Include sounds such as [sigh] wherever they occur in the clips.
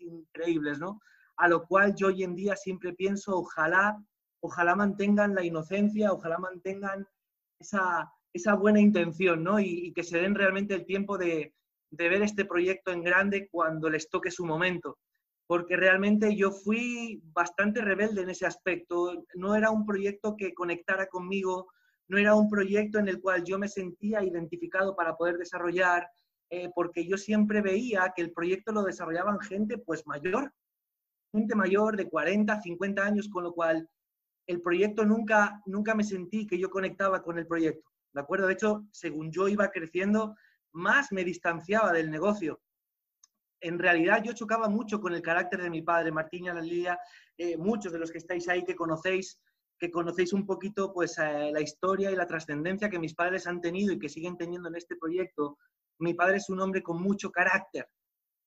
increíbles, ¿no? A lo cual yo hoy en día siempre pienso, ojalá, ojalá mantengan la inocencia, ojalá mantengan esa, buena intención, ¿no? Y, que se den realmente el tiempo de, de ver este proyecto en grande cuando les toque su momento porque realmente yo fui bastante rebelde en ese aspecto. No era un proyecto que conectara conmigo, no era un proyecto en el cual yo me sentía identificado para poder desarrollar, eh, porque yo siempre veía que el proyecto lo desarrollaban gente pues mayor, gente mayor de 40, 50 años, con lo cual el proyecto nunca, nunca me sentí que yo conectaba con el proyecto. ¿De acuerdo? De hecho, según yo iba creciendo, más me distanciaba del negocio. En realidad yo chocaba mucho con el carácter de mi padre, Martín y Analia, eh, muchos de los que estáis ahí que conocéis, que conocéis un poquito pues eh, la historia y la trascendencia que mis padres han tenido y que siguen teniendo en este proyecto. Mi padre es un hombre con mucho carácter,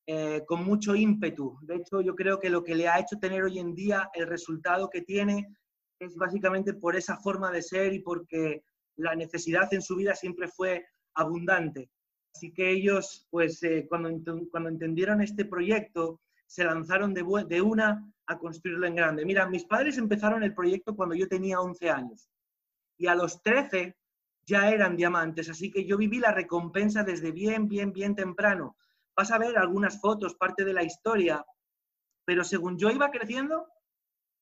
eh, con mucho ímpetu. De hecho, yo creo que lo que le ha hecho tener hoy en día el resultado que tiene es básicamente por esa forma de ser y porque la necesidad en su vida siempre fue abundante. Así que ellos, pues eh, cuando, cuando entendieron este proyecto, se lanzaron de, una a construirlo en grande. Mira, mis padres empezaron el proyecto cuando yo tenía 11 años y a los 13 ya eran diamantes, así que yo viví la recompensa desde bien, bien, bien temprano. Vas a ver algunas fotos, parte de la historia, pero según yo iba creciendo,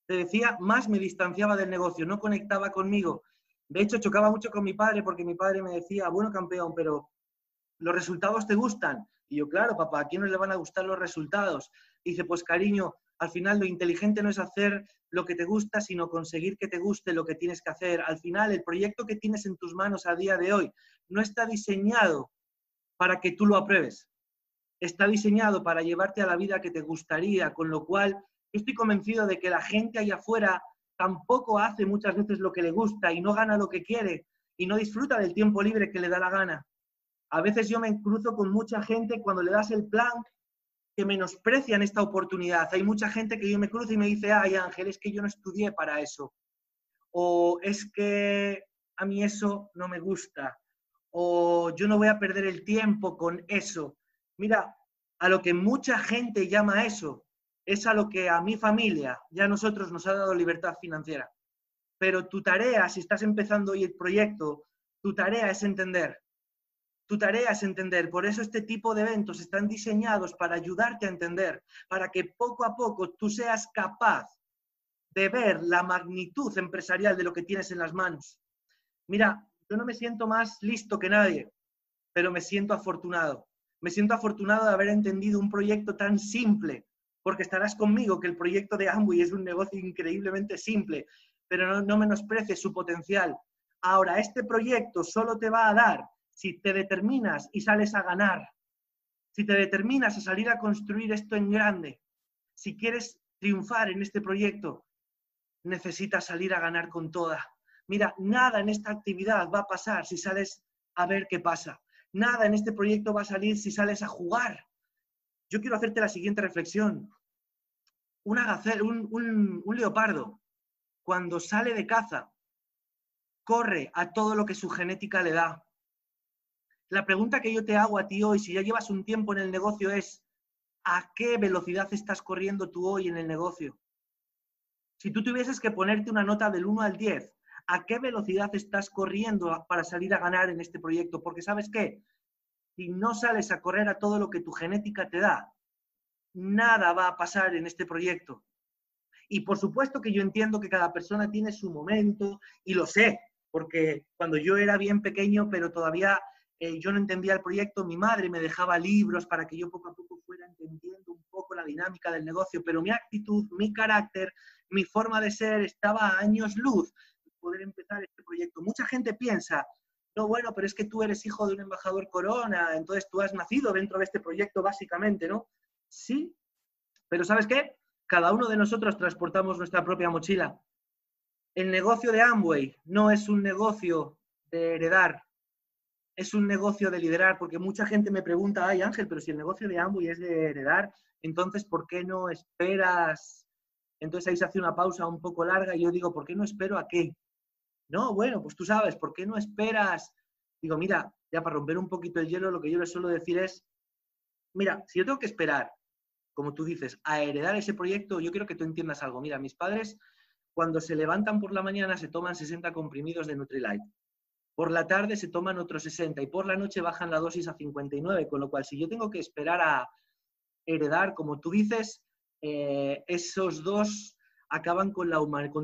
te decía, más me distanciaba del negocio, no conectaba conmigo. De hecho, chocaba mucho con mi padre porque mi padre me decía, bueno, campeón, pero ¿los resultados te gustan? Y yo, claro, papá, ¿a quién no le van a gustar los resultados? dice, pues cariño, al final lo inteligente no es hacer lo que te gusta, sino conseguir que te guste lo que tienes que hacer. Al final, el proyecto que tienes en tus manos a día de hoy no está diseñado para que tú lo apruebes. Está diseñado para llevarte a la vida que te gustaría, con lo cual estoy convencido de que la gente allá afuera tampoco hace muchas veces lo que le gusta y no gana lo que quiere y no disfruta del tiempo libre que le da la gana. A veces yo me cruzo con mucha gente cuando le das el plan que menosprecian esta oportunidad. Hay mucha gente que yo me cruzo y me dice, ay Ángel, es que yo no estudié para eso. O es que a mí eso no me gusta. O yo no voy a perder el tiempo con eso. Mira, a lo que mucha gente llama eso, es a lo que a mi familia, ya a nosotros nos ha dado libertad financiera. Pero tu tarea, si estás empezando hoy el proyecto, tu tarea es entender tu tarea es entender, por eso este tipo de eventos están diseñados para ayudarte a entender, para que poco a poco tú seas capaz de ver la magnitud empresarial de lo que tienes en las manos. Mira, yo no me siento más listo que nadie, pero me siento afortunado. Me siento afortunado de haber entendido un proyecto tan simple, porque estarás conmigo que el proyecto de Amway es un negocio increíblemente simple, pero no, no menosprecies su potencial. Ahora, este proyecto solo te va a dar si te determinas y sales a ganar, si te determinas a salir a construir esto en grande, si quieres triunfar en este proyecto, necesitas salir a ganar con toda. Mira, nada en esta actividad va a pasar si sales a ver qué pasa. Nada en este proyecto va a salir si sales a jugar. Yo quiero hacerte la siguiente reflexión. Un, un leopardo, cuando sale de caza, corre a todo lo que su genética le da. La pregunta que yo te hago a ti hoy, si ya llevas un tiempo en el negocio, es ¿a qué velocidad estás corriendo tú hoy en el negocio? Si tú tuvieses que ponerte una nota del 1 al 10, ¿a qué velocidad estás corriendo para salir a ganar en este proyecto? Porque sabes qué, si no sales a correr a todo lo que tu genética te da, nada va a pasar en este proyecto. Y por supuesto que yo entiendo que cada persona tiene su momento y lo sé, porque cuando yo era bien pequeño, pero todavía eh, yo no entendía el proyecto, mi madre me dejaba libros para que yo poco a poco fuera entendiendo un poco la dinámica del negocio, pero mi actitud, mi carácter, mi forma de ser estaba a años luz de poder empezar este proyecto. Mucha gente piensa, no, bueno, pero es que tú eres hijo de un embajador corona, entonces tú has nacido dentro de este proyecto básicamente, ¿no? Sí, pero ¿sabes qué? Cada uno de nosotros transportamos nuestra propia mochila. El negocio de Amway no es un negocio de heredar, es un negocio de liderar, porque mucha gente me pregunta, ay Ángel, pero si el negocio de Amway es de heredar, entonces ¿por qué no esperas? Entonces ahí se hace una pausa un poco larga y yo digo, ¿por qué no espero a qué? No, bueno, pues tú sabes, ¿por qué no esperas? Digo, mira, ya para romper un poquito el hielo, lo que yo les suelo decir es, mira, si yo tengo que esperar como tú dices, a heredar ese proyecto, yo quiero que tú entiendas algo. Mira, mis padres, cuando se levantan por la mañana, se toman 60 comprimidos de Nutrilite. Por la tarde se toman otros 60 y por la noche bajan la dosis a 59, con lo cual si yo tengo que esperar a heredar, como tú dices, eh, esos dos acaban con,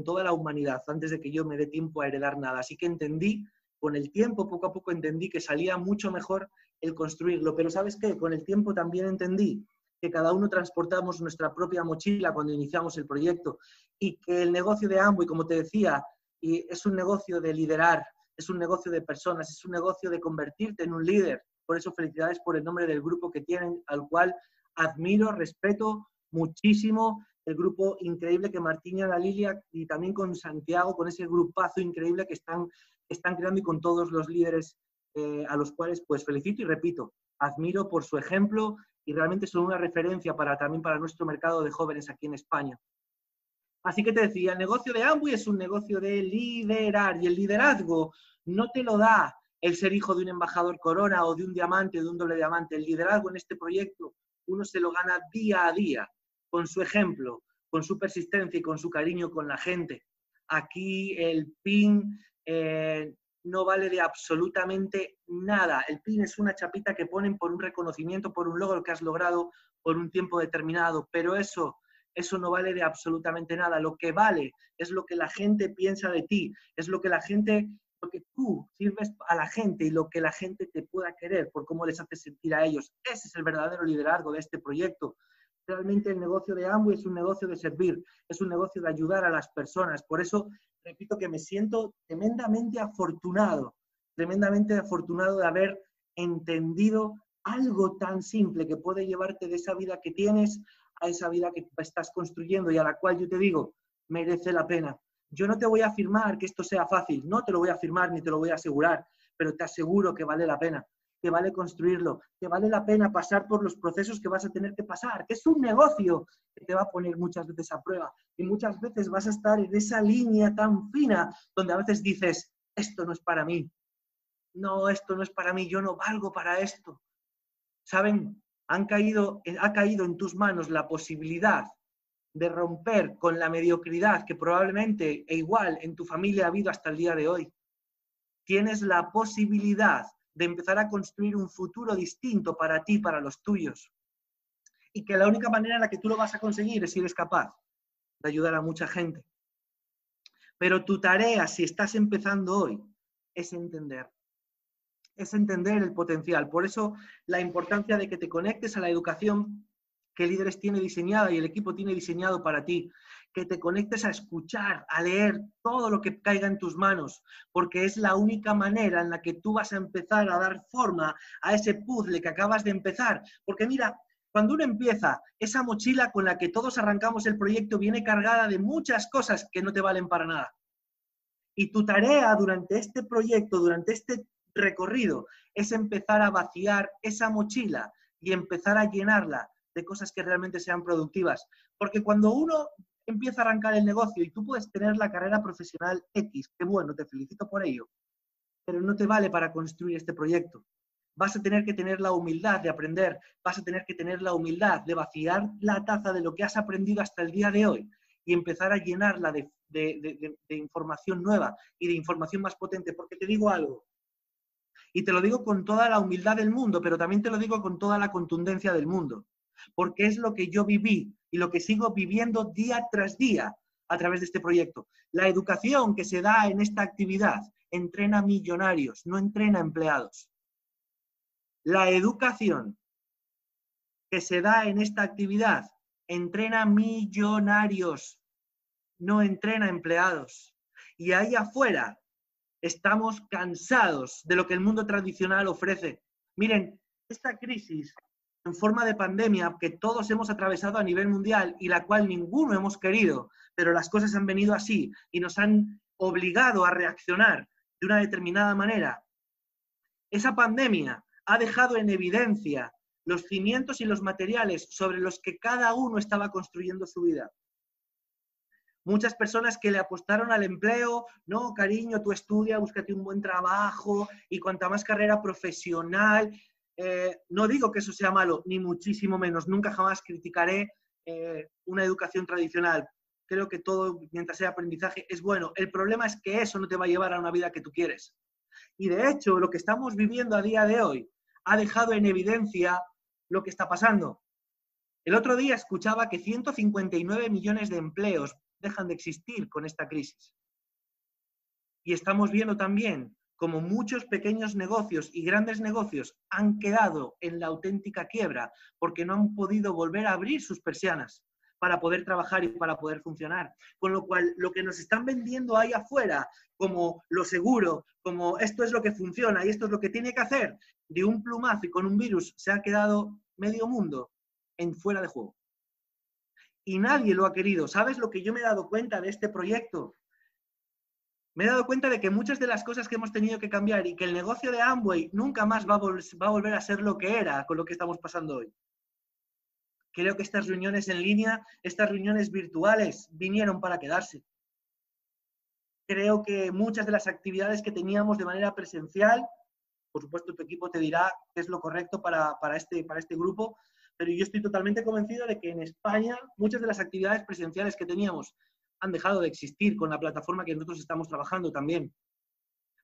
toda la humanidad antes de que yo me dé tiempo a heredar nada. Así que entendí, con el tiempo, poco a poco entendí que salía mucho mejor el construirlo. Pero ¿sabes qué? Con el tiempo también entendí que cada uno transportamos nuestra propia mochila cuando iniciamos el proyecto y que el negocio de y como te decía, es un negocio de liderar, es un negocio de personas, es un negocio de convertirte en un líder. Por eso felicidades por el nombre del grupo que tienen, al cual admiro, respeto muchísimo. El grupo increíble que Martín y la Lilia y también con Santiago, con ese grupazo increíble que están, están creando y con todos los líderes eh, a los cuales pues felicito y repito, admiro por su ejemplo y realmente son una referencia para, también para nuestro mercado de jóvenes aquí en España. Así que te decía, el negocio de Amway es un negocio de liderar y el liderazgo no te lo da el ser hijo de un embajador corona o de un diamante de un doble diamante. El liderazgo en este proyecto uno se lo gana día a día, con su ejemplo, con su persistencia y con su cariño con la gente. Aquí el PIN eh, no vale de absolutamente nada. El PIN es una chapita que ponen por un reconocimiento, por un logro que has logrado por un tiempo determinado, pero eso, eso no vale de absolutamente nada. Lo que vale es lo que la gente piensa de ti, es lo que la gente, lo que tú sirves a la gente y lo que la gente te pueda querer por cómo les haces sentir a ellos. Ese es el verdadero liderazgo de este proyecto. Realmente el negocio de Amway es un negocio de servir, es un negocio de ayudar a las personas. Por eso repito que me siento tremendamente afortunado, tremendamente afortunado de haber entendido algo tan simple que puede llevarte de esa vida que tienes a esa vida que estás construyendo y a la cual yo te digo, merece la pena. Yo no te voy a afirmar que esto sea fácil, no te lo voy a afirmar ni te lo voy a asegurar, pero te aseguro que vale la pena que vale construirlo, que vale la pena pasar por los procesos que vas a tener que pasar, que es un negocio que te va a poner muchas veces a prueba y muchas veces vas a estar en esa línea tan fina donde a veces dices, esto no es para mí, no, esto no es para mí, yo no valgo para esto. ¿Saben? Han caído, ha caído en tus manos la posibilidad de romper con la mediocridad que probablemente e igual en tu familia ha habido hasta el día de hoy. Tienes la posibilidad de empezar a construir un futuro distinto para ti, para los tuyos. Y que la única manera en la que tú lo vas a conseguir es si eres capaz de ayudar a mucha gente. Pero tu tarea, si estás empezando hoy, es entender. Es entender el potencial. Por eso la importancia de que te conectes a la educación que Líderes tiene diseñada y el equipo tiene diseñado para ti que te conectes a escuchar, a leer todo lo que caiga en tus manos, porque es la única manera en la que tú vas a empezar a dar forma a ese puzzle que acabas de empezar. Porque mira, cuando uno empieza, esa mochila con la que todos arrancamos el proyecto viene cargada de muchas cosas que no te valen para nada. Y tu tarea durante este proyecto, durante este recorrido, es empezar a vaciar esa mochila y empezar a llenarla de cosas que realmente sean productivas. Porque cuando uno empieza a arrancar el negocio y tú puedes tener la carrera profesional X, qué bueno, te felicito por ello, pero no te vale para construir este proyecto. Vas a tener que tener la humildad de aprender, vas a tener que tener la humildad de vaciar la taza de lo que has aprendido hasta el día de hoy y empezar a llenarla de, de información nueva y de información más potente, porque te digo algo, y te lo digo con toda la humildad del mundo, pero también te lo digo con toda la contundencia del mundo porque es lo que yo viví y lo que sigo viviendo día tras día a través de este proyecto. La educación que se da en esta actividad entrena millonarios, no entrena empleados. La educación que se da en esta actividad entrena millonarios, no entrena empleados. Y ahí afuera estamos cansados de lo que el mundo tradicional ofrece. Miren, esta crisis en forma de pandemia que todos hemos atravesado a nivel mundial y la cual ninguno hemos querido, pero las cosas han venido así y nos han obligado a reaccionar de una determinada manera. Esa pandemia ha dejado en evidencia los cimientos y los materiales sobre los que cada uno estaba construyendo su vida. Muchas personas que le apostaron al empleo, no, cariño, tú estudia, búscate un buen trabajo y cuanta más carrera profesional, Eh, no digo que eso sea malo, ni muchísimo menos. Nunca jamás criticaré eh, una educación tradicional. Creo que todo, mientras sea aprendizaje, es bueno. El problema es que eso no te va a llevar a una vida que tú quieres. Y de hecho, lo que estamos viviendo a día de hoy ha dejado en evidencia lo que está pasando. El otro día escuchaba que 159 millones de empleos dejan de existir con esta crisis. Y estamos viendo también como muchos pequeños negocios y grandes negocios han quedado en la auténtica quiebra porque no han podido volver a abrir sus persianas para poder trabajar y para poder funcionar. Con lo cual, lo que nos están vendiendo ahí afuera como lo seguro, como esto es lo que funciona y esto es lo que tiene que hacer, de un plumazo y con un virus se ha quedado medio mundo en fuera de juego. Y nadie lo ha querido. ¿Sabes lo que yo me he dado cuenta de este proyecto? Me he dado cuenta de que muchas de las cosas que hemos tenido que cambiar y que el negocio de Amway nunca más va a, volver a ser lo que era con lo que estamos pasando hoy. Creo que estas reuniones en línea, estas reuniones virtuales, vinieron para quedarse. Creo que muchas de las actividades que teníamos de manera presencial, por supuesto tu equipo te dirá qué es lo correcto para, este, para este grupo, pero yo estoy totalmente convencido de que en España muchas de las actividades presenciales que teníamos han dejado de existir con la plataforma que nosotros estamos trabajando también.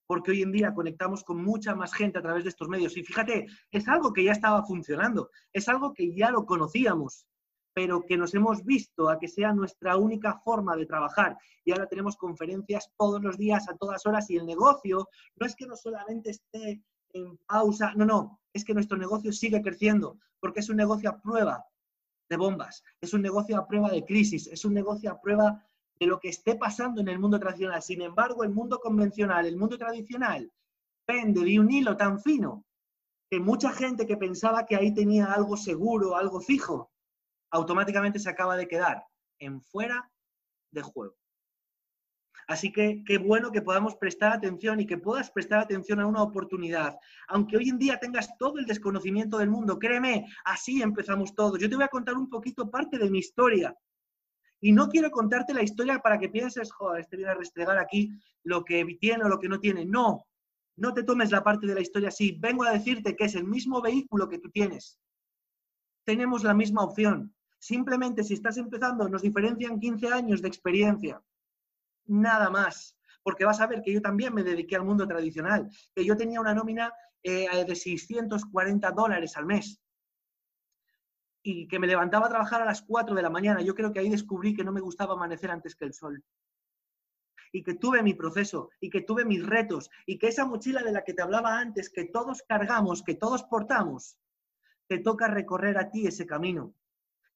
Porque hoy en día conectamos con mucha más gente a través de estos medios. Y fíjate, es algo que ya estaba funcionando, es algo que ya lo conocíamos, pero que nos hemos visto a que sea nuestra única forma de trabajar. Y ahora tenemos conferencias todos los días, a todas horas, y el negocio no es que no solamente esté en pausa, no, no, es que nuestro negocio sigue creciendo, porque es un negocio a prueba de bombas, es un negocio a prueba de crisis, es un negocio a prueba de lo que esté pasando en el mundo tradicional. Sin embargo, el mundo convencional, el mundo tradicional, pende de un hilo tan fino que mucha gente que pensaba que ahí tenía algo seguro, algo fijo, automáticamente se acaba de quedar en fuera de juego. Así que qué bueno que podamos prestar atención y que puedas prestar atención a una oportunidad. Aunque hoy en día tengas todo el desconocimiento del mundo, créeme, así empezamos todos. Yo te voy a contar un poquito parte de mi historia y no quiero contarte la historia para que pienses, joder, este viene a restregar aquí lo que tiene o lo que no tiene. No, no te tomes la parte de la historia así. Vengo a decirte que es el mismo vehículo que tú tienes. Tenemos la misma opción. Simplemente si estás empezando, nos diferencian 15 años de experiencia. Nada más. Porque vas a ver que yo también me dediqué al mundo tradicional, que yo tenía una nómina eh, de 640 dólares al mes y que me levantaba a trabajar a las 4 de la mañana. Yo creo que ahí descubrí que no me gustaba amanecer antes que el sol. Y que tuve mi proceso, y que tuve mis retos, y que esa mochila de la que te hablaba antes, que todos cargamos, que todos portamos, te toca recorrer a ti ese camino.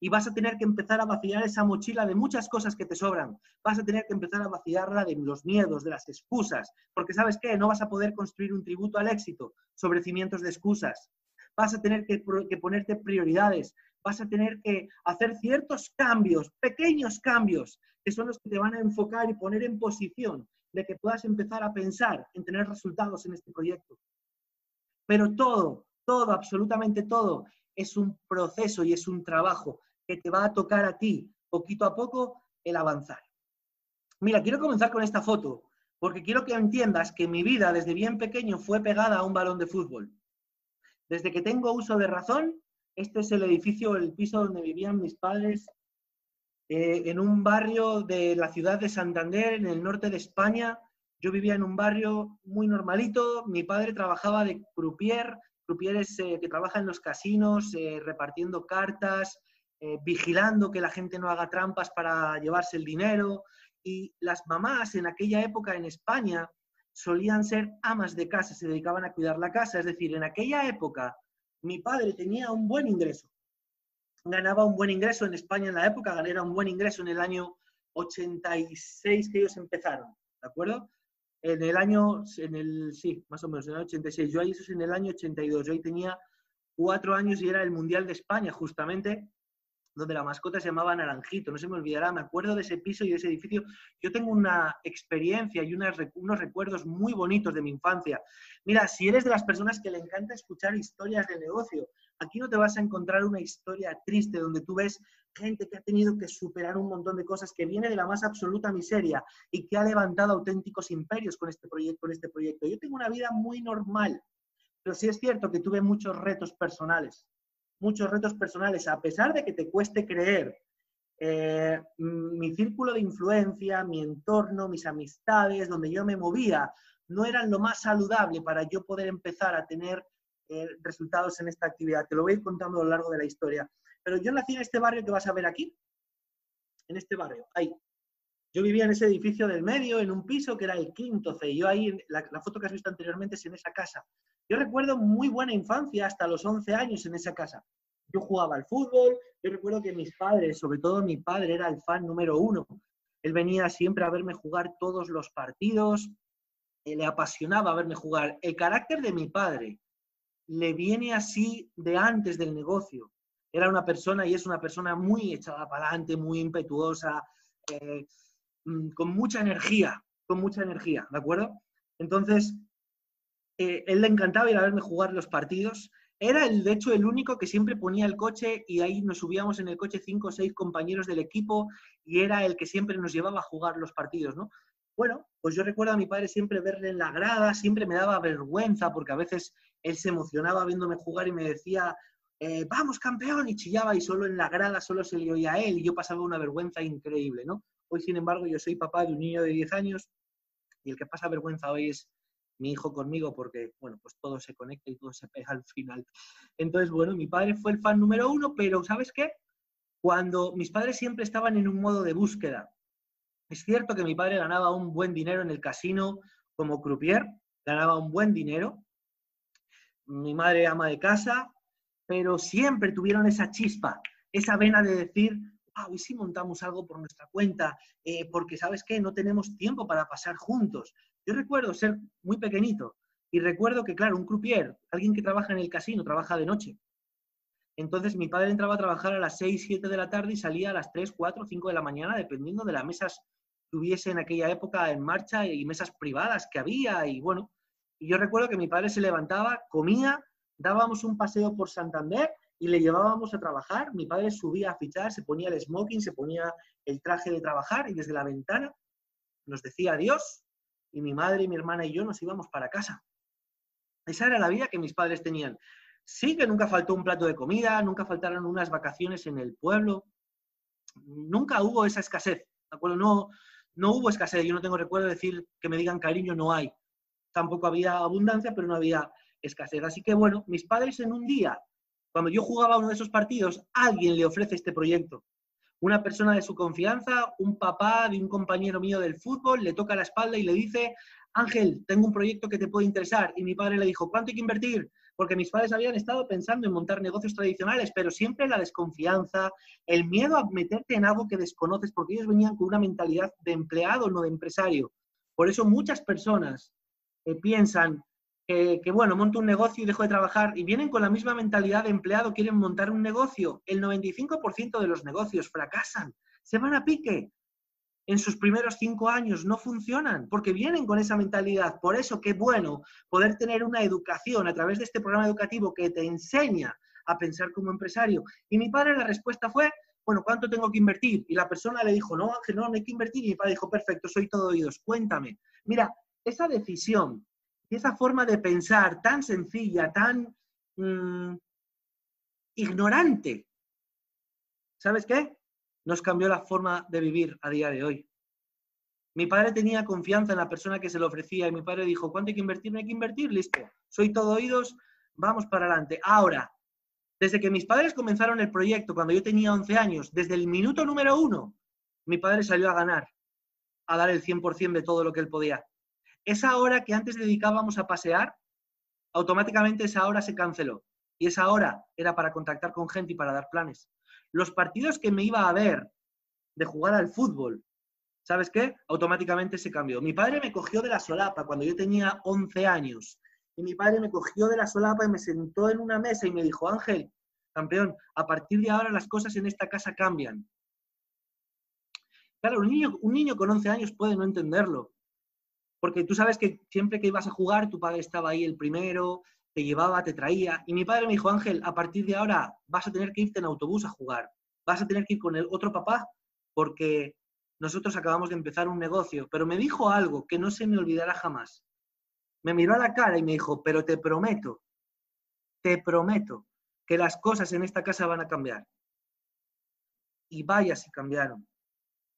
Y vas a tener que empezar a vaciar esa mochila de muchas cosas que te sobran. Vas a tener que empezar a vaciarla de los miedos, de las excusas. Porque sabes qué, no vas a poder construir un tributo al éxito sobre cimientos de excusas. Vas a tener que, que ponerte prioridades vas a tener que hacer ciertos cambios, pequeños cambios, que son los que te van a enfocar y poner en posición de que puedas empezar a pensar en tener resultados en este proyecto. Pero todo, todo, absolutamente todo, es un proceso y es un trabajo que te va a tocar a ti, poquito a poco, el avanzar. Mira, quiero comenzar con esta foto, porque quiero que entiendas que mi vida desde bien pequeño fue pegada a un balón de fútbol. Desde que tengo uso de razón, este es el edificio, el piso donde vivían mis padres eh, en un barrio de la ciudad de Santander, en el norte de España. Yo vivía en un barrio muy normalito. Mi padre trabajaba de croupier. Croupier es eh, que trabaja en los casinos, eh, repartiendo cartas, vigilando que la gente no haga trampas para llevarse el dinero. Y las mamás en aquella época en España solían ser amas de casa, se dedicaban a cuidar la casa. Es decir, en aquella época mi padre tenía un buen ingreso. Ganaba un buen ingreso en España en la época, ganaba un buen ingreso en el año 86 que ellos empezaron, ¿de acuerdo? En el año, en el, sí, más o menos, en el 86. Yo ahí eso es en el año 82. Yo ahí tenía cuatro años y era el Mundial de España, justamente, donde la mascota se llamaba Naranjito, no se me olvidará, me acuerdo de ese piso y de ese edificio. Yo tengo una experiencia y unos recuerdos muy bonitos de mi infancia. Mira, si eres de las personas que le encanta escuchar historias de negocio, aquí no te vas a encontrar una historia triste donde tú ves gente que ha tenido que superar un montón de cosas, que viene de la más absoluta miseria y que ha levantado auténticos imperios con este proyecto. Con este proyecto. Yo tengo una vida muy normal, pero sí es cierto que tuve muchos retos personales, muchos retos personales, a pesar de que te cueste creer. Eh, mi círculo de influencia, mi entorno, mis amistades, donde yo me movía, no eran lo más saludable para yo poder empezar a tener eh, resultados en esta actividad. Te lo voy a ir contando a lo largo de la historia. Pero yo nací en este barrio que vas a ver aquí, en este barrio, ahí. Yo vivía en ese edificio del medio, en un piso que era el quinto C. Yo ahí, la, la, foto que has visto anteriormente es en esa casa. Yo recuerdo muy buena infancia, hasta los 11 años en esa casa. Yo jugaba al fútbol, yo recuerdo que mis padres, sobre todo mi padre, era el fan número uno. Él venía siempre a verme jugar todos los partidos, eh, le apasionaba verme jugar. El carácter de mi padre le viene así de antes del negocio. Era una persona y es una persona muy echada para adelante, muy impetuosa, eh, con mucha energía, con mucha energía, ¿de acuerdo? Entonces, eh, él le encantaba ir a verme jugar los partidos. Era, el, de hecho, el único que siempre ponía el coche y ahí nos subíamos en el coche cinco o seis compañeros del equipo y era el que siempre nos llevaba a jugar los partidos, ¿no? Bueno, pues yo recuerdo a mi padre siempre verle en la grada, siempre me daba vergüenza porque a veces él se emocionaba viéndome jugar y me decía, eh, vamos campeón, y chillaba y solo en la grada solo se le oía a él y yo pasaba una vergüenza increíble, ¿no? Hoy, sin embargo, yo soy papá de un niño de 10 años y el que pasa vergüenza hoy es mi hijo conmigo porque, bueno, pues todo se conecta y todo se pega al final. Entonces, bueno, mi padre fue el fan número uno, pero ¿sabes qué? Cuando mis padres siempre estaban en un modo de búsqueda. Es cierto que mi padre ganaba un buen dinero en el casino como croupier, ganaba un buen dinero. Mi madre ama de casa, pero siempre tuvieron esa chispa, esa vena de decir, wow, ¿y si montamos algo por nuestra cuenta? Eh, porque, ¿sabes qué? No tenemos tiempo para pasar juntos. Yo recuerdo ser muy pequeñito y recuerdo que, claro, un croupier, alguien que trabaja en el casino, trabaja de noche. Entonces mi padre entraba a trabajar a las 6, 7 de la tarde y salía a las 3, 4, 5 de la mañana, dependiendo de las mesas que hubiese en aquella época en marcha y mesas privadas que había. Y bueno, yo recuerdo que mi padre se levantaba, comía, dábamos un paseo por Santander y le llevábamos a trabajar. Mi padre subía a fichar, se ponía el smoking, se ponía el traje de trabajar y desde la ventana nos decía adiós y mi madre mi hermana y yo nos íbamos para casa. Esa era la vida que mis padres tenían. Sí que nunca faltó un plato de comida, nunca faltaron unas vacaciones en el pueblo, nunca hubo esa escasez, ¿de acuerdo? No, no hubo escasez, yo no tengo recuerdo de decir que me digan cariño, no hay. Tampoco había abundancia, pero no había escasez. Así que bueno, mis padres en un día, cuando yo jugaba uno de esos partidos, alguien le ofrece este proyecto una persona de su confianza, un papá de un compañero mío del fútbol, le toca la espalda y le dice, Ángel, tengo un proyecto que te puede interesar. Y mi padre le dijo, ¿cuánto hay que invertir? Porque mis padres habían estado pensando en montar negocios tradicionales, pero siempre la desconfianza, el miedo a meterte en algo que desconoces, porque ellos venían con una mentalidad de empleado, no de empresario. Por eso muchas personas eh, piensan, que, bueno, monto un negocio y dejo de trabajar y vienen con la misma mentalidad de empleado, quieren montar un negocio. El 95% de los negocios fracasan, se van a pique. En sus primeros cinco años no funcionan porque vienen con esa mentalidad. Por eso, qué bueno poder tener una educación a través de este programa educativo que te enseña a pensar como empresario. Y mi padre la respuesta fue, bueno, ¿cuánto tengo que invertir? Y la persona le dijo, no, Ángel, no, no hay que invertir. Y mi padre dijo, perfecto, soy todo oídos, cuéntame. Mira, esa decisión y esa forma de pensar tan sencilla, tan mm, ignorante, ¿sabes qué? Nos cambió la forma de vivir a día de hoy. Mi padre tenía confianza en la persona que se lo ofrecía y mi padre dijo, ¿cuánto hay que invertir? No hay que invertir, listo. Soy todo oídos, vamos para adelante. Ahora, desde que mis padres comenzaron el proyecto cuando yo tenía 11 años, desde el minuto número uno, mi padre salió a ganar, a dar el 100% de todo lo que él podía. Esa hora que antes dedicábamos a pasear, automáticamente esa hora se canceló. Y esa hora era para contactar con gente y para dar planes. Los partidos que me iba a ver de jugar al fútbol, ¿sabes qué? Automáticamente se cambió. Mi padre me cogió de la solapa cuando yo tenía 11 años. Y mi padre me cogió de la solapa y me sentó en una mesa y me dijo, Ángel, campeón, a partir de ahora las cosas en esta casa cambian. Claro, un niño, niño con 11 años puede no entenderlo, porque tú sabes que siempre que ibas a jugar, tu padre estaba ahí el primero, te llevaba, te traía. Y mi padre me dijo, Ángel, a partir de ahora vas a tener que irte en autobús a jugar. Vas a tener que ir con el otro papá porque nosotros acabamos de empezar un negocio. Pero me dijo algo que no se me olvidará jamás. Me miró a la cara y me dijo, pero te prometo te prometo que las cosas en esta casa van a cambiar. Y vaya si cambiaron.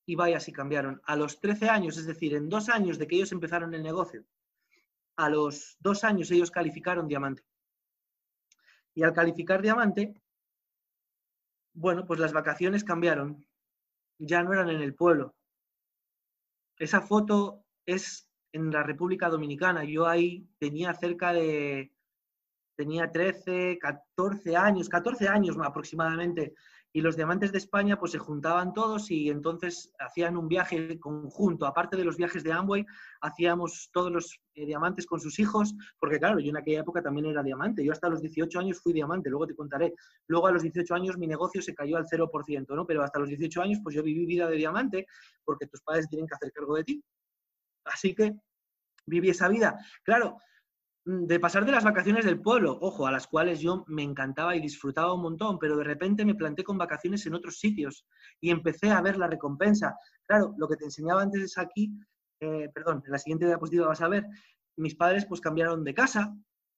Y vaya si cambiaron. A los 13 años, es decir, en dos años de que ellos empezaron el negocio, a los dos años ellos calificaron diamante. Y al calificar diamante, bueno, pues las vacaciones cambiaron. Ya no eran en el pueblo. Esa foto es en la República Dominicana. Yo ahí tenía cerca de, tenía 13, 14 años, 14 años aproximadamente y los diamantes de España pues se juntaban todos y entonces hacían un viaje conjunto. Aparte de los viajes de Amway, hacíamos todos los eh, diamantes con sus hijos, porque claro, yo en aquella época también era diamante. Yo hasta los 18 años fui diamante, luego te contaré. Luego a los 18 años mi negocio se cayó al 0%, ¿no? Pero hasta los 18 años pues yo viví vida de diamante porque tus padres tienen que hacer cargo de ti. Así que viví esa vida. Claro, de pasar de las vacaciones del pueblo, ojo, a las cuales yo me encantaba y disfrutaba un montón, pero de repente me planté con vacaciones en otros sitios y empecé a ver la recompensa. Claro, lo que te enseñaba antes es aquí, eh, perdón, en la siguiente diapositiva vas a ver, mis padres pues cambiaron de casa,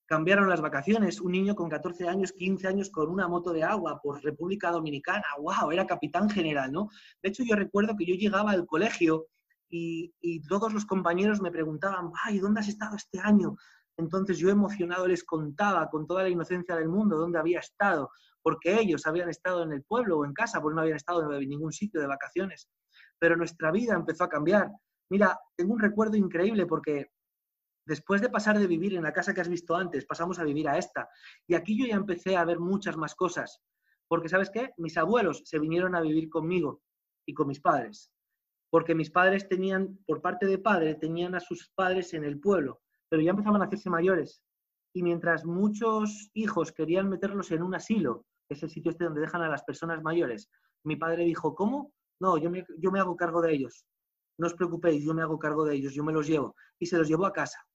cambiaron las vacaciones, un niño con 14 años, 15 años con una moto de agua por República Dominicana, wow, era capitán general, ¿no? De hecho, yo recuerdo que yo llegaba al colegio y, y todos los compañeros me preguntaban, ay, ¿dónde has estado este año? Entonces yo emocionado les contaba con toda la inocencia del mundo dónde había estado, porque ellos habían estado en el pueblo o en casa, porque no habían estado en ningún sitio de vacaciones. Pero nuestra vida empezó a cambiar. Mira, tengo un recuerdo increíble porque después de pasar de vivir en la casa que has visto antes, pasamos a vivir a esta. Y aquí yo ya empecé a ver muchas más cosas. Porque, ¿sabes qué? Mis abuelos se vinieron a vivir conmigo y con mis padres. Porque mis padres tenían, por parte de padre, tenían a sus padres en el pueblo pero ya empezaban a hacerse mayores. Y mientras muchos hijos querían meterlos en un asilo, que es el sitio este donde dejan a las personas mayores, mi padre dijo, ¿cómo? No, yo me, yo me hago cargo de ellos. No os preocupéis, yo me hago cargo de ellos, yo me los llevo. Y se los llevó a casa.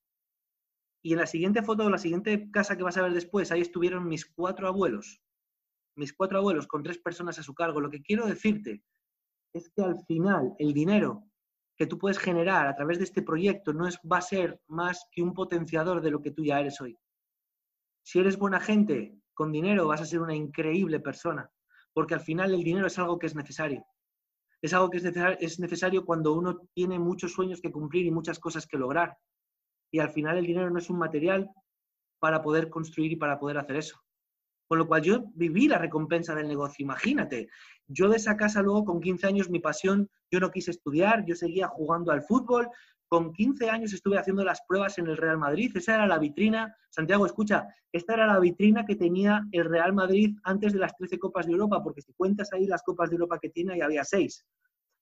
Y en la siguiente foto, la siguiente casa que vas a ver después, ahí estuvieron mis cuatro abuelos. Mis cuatro abuelos con tres personas a su cargo. Lo que quiero decirte es que al final el dinero que tú puedes generar a través de este proyecto no es, va a ser más que un potenciador de lo que tú ya eres hoy. Si eres buena gente, con dinero vas a ser una increíble persona, porque al final el dinero es algo que es necesario. Es algo que es necesario, es necesario cuando uno tiene muchos sueños que cumplir y muchas cosas que lograr. Y al final el dinero no es un material para poder construir y para poder hacer eso. Con lo cual yo viví la recompensa del negocio. Imagínate, yo de esa casa luego con 15 años mi pasión, yo no quise estudiar, yo seguía jugando al fútbol. Con 15 años estuve haciendo las pruebas en el Real Madrid. Esa era la vitrina. Santiago, escucha, esta era la vitrina que tenía el Real Madrid antes de las 13 Copas de Europa, porque si cuentas ahí las Copas de Europa que tiene, ahí había seis.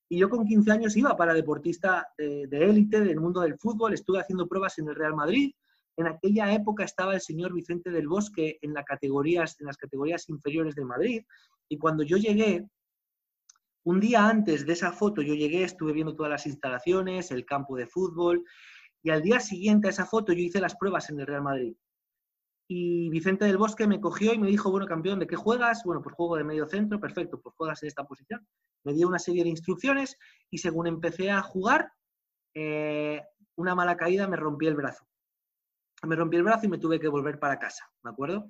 Y yo con 15 años iba para deportista de élite del mundo del fútbol, estuve haciendo pruebas en el Real Madrid, en aquella época estaba el señor Vicente del Bosque en, las categorías inferiores de Madrid y cuando yo llegué, un día antes de esa foto yo llegué, estuve viendo todas las instalaciones, el campo de fútbol y al día siguiente a esa foto yo hice las pruebas en el Real Madrid. Y Vicente del Bosque me cogió y me dijo, bueno, campeón, ¿de qué juegas? Bueno, pues juego de medio centro, perfecto, pues juegas en esta posición. Me dio una serie de instrucciones y según empecé a jugar, eh, una mala caída me rompí el brazo me rompí el brazo y me tuve que volver para casa, ¿de acuerdo?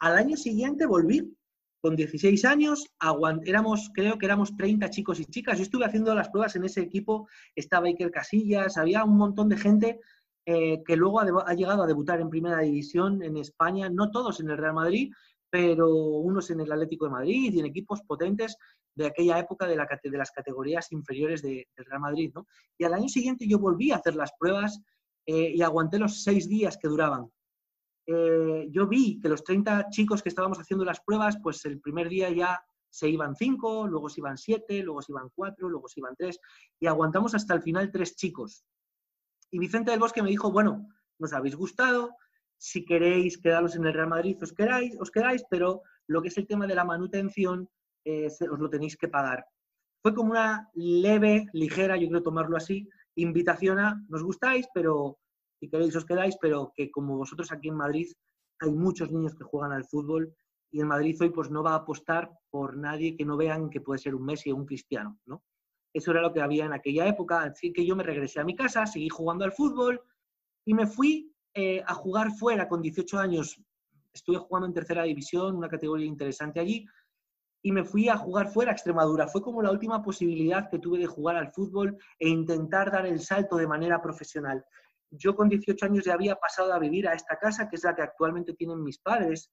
Al año siguiente volví, con 16 años, éramos, creo que éramos 30 chicos y chicas. Yo estuve haciendo las pruebas en ese equipo, estaba Iker Casillas, había un montón de gente eh, que luego ha, llegado a debutar en Primera División en España, no todos en el Real Madrid, pero unos en el Atlético de Madrid y en equipos potentes de aquella época de, las categorías inferiores del Real Madrid. ¿no? Y al año siguiente yo volví a hacer las pruebas eh, y aguanté los seis días que duraban. Eh, yo vi que los 30 chicos que estábamos haciendo las pruebas, pues el primer día ya se iban cinco, luego se iban siete, luego se iban cuatro, luego se iban tres, y aguantamos hasta el final tres chicos. Y Vicente del Bosque me dijo, bueno, nos habéis gustado, si queréis quedaros en el Real Madrid os quedáis, os quedáis pero lo que es el tema de la manutención eh, os lo tenéis que pagar. Fue como una leve, ligera, yo creo tomarlo así, invitación a, nos gustáis, pero si queréis os quedáis, pero que como vosotros aquí en Madrid hay muchos niños que juegan al fútbol y en Madrid hoy pues no va a apostar por nadie que no vean que puede ser un Messi o un Cristiano, ¿no? Eso era lo que había en aquella época, así que yo me regresé a mi casa, seguí jugando al fútbol y me fui eh, a jugar fuera con 18 años, estuve jugando en tercera división, una categoría interesante allí, y me fui a jugar fuera a Extremadura. Fue como la última posibilidad que tuve de jugar al fútbol e intentar dar el salto de manera profesional. Yo con 18 años ya había pasado a vivir a esta casa, que es la que actualmente tienen mis padres.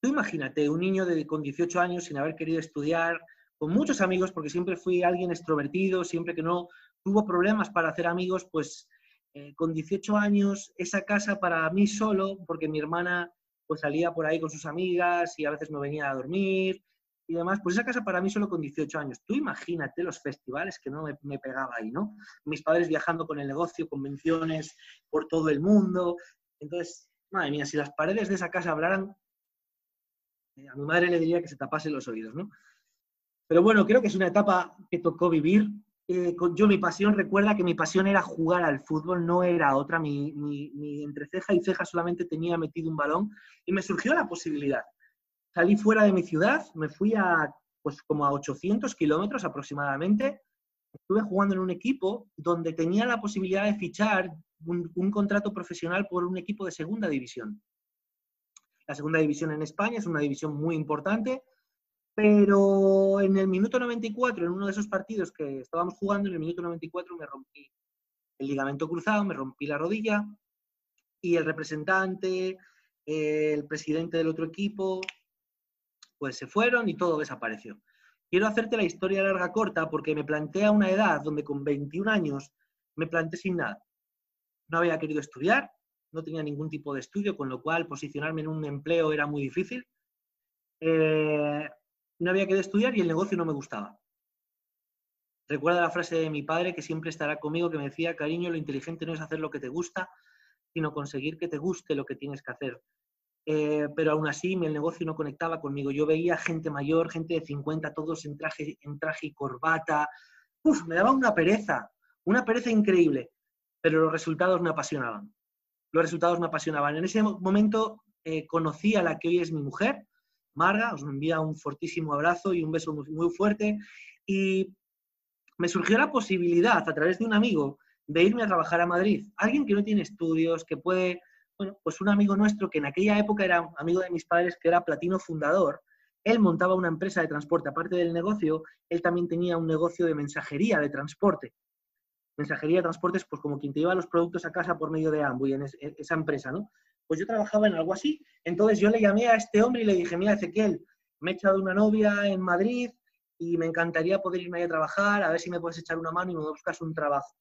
Tú imagínate, un niño de, con 18 años sin haber querido estudiar, con muchos amigos, porque siempre fui alguien extrovertido, siempre que no tuvo problemas para hacer amigos, pues eh, con 18 años, esa casa para mí solo, porque mi hermana pues salía por ahí con sus amigas y a veces me venía a dormir y demás, pues esa casa para mí solo con 18 años. Tú imagínate los festivales que no me, pegaba ahí, ¿no? Mis padres viajando con el negocio, convenciones por todo el mundo. Entonces, madre mía, si las paredes de esa casa hablaran, eh, a mi madre le diría que se tapase los oídos, ¿no? Pero bueno, creo que es una etapa que tocó vivir eh, yo mi pasión, recuerda que mi pasión era jugar al fútbol, no era otra, mi, mi, entre ceja y ceja solamente tenía metido un balón y me surgió la posibilidad. Salí fuera de mi ciudad, me fui a pues como a 800 kilómetros aproximadamente, estuve jugando en un equipo donde tenía la posibilidad de fichar un, un contrato profesional por un equipo de segunda división. La segunda división en España es una división muy importante, pero en el minuto 94, en uno de esos partidos que estábamos jugando, en el minuto 94 me rompí el ligamento cruzado, me rompí la rodilla y el representante, el presidente del otro equipo, pues se fueron y todo desapareció. Quiero hacerte la historia larga corta porque me planteé a una edad donde con 21 años me planteé sin nada. No había querido estudiar, no tenía ningún tipo de estudio, con lo cual posicionarme en un empleo era muy difícil. Eh, no había que estudiar y el negocio no me gustaba. Recuerda la frase de mi padre que siempre estará conmigo que me decía, cariño, lo inteligente no es hacer lo que te gusta, sino conseguir que te guste lo que tienes que hacer. Eh, pero aún así el negocio no conectaba conmigo. Yo veía gente mayor, gente de 50, todos en traje, en traje y corbata. Uf, me daba una pereza, una pereza increíble, pero los resultados me apasionaban. Los resultados me apasionaban. En ese momento eh, conocí a la que hoy es mi mujer, Marga, os envía un fortísimo abrazo y un beso muy, fuerte. Y me surgió la posibilidad, a través de un amigo, de irme a trabajar a Madrid. Alguien que no tiene estudios, que puede, bueno, pues un amigo nuestro que en aquella época era amigo de mis padres, que era platino fundador, él montaba una empresa de transporte. Aparte del negocio, él también tenía un negocio de mensajería, de transporte. Mensajería de transportes, pues como quien te lleva los productos a casa por medio de Ambu y en esa empresa, ¿no? Pues yo trabajaba en algo así. Entonces yo le llamé a este hombre y le dije, mira, Ezequiel, me he echado una novia en Madrid y me encantaría poder irme ahí a trabajar, a ver si me puedes echar una mano y me buscas un trabajo.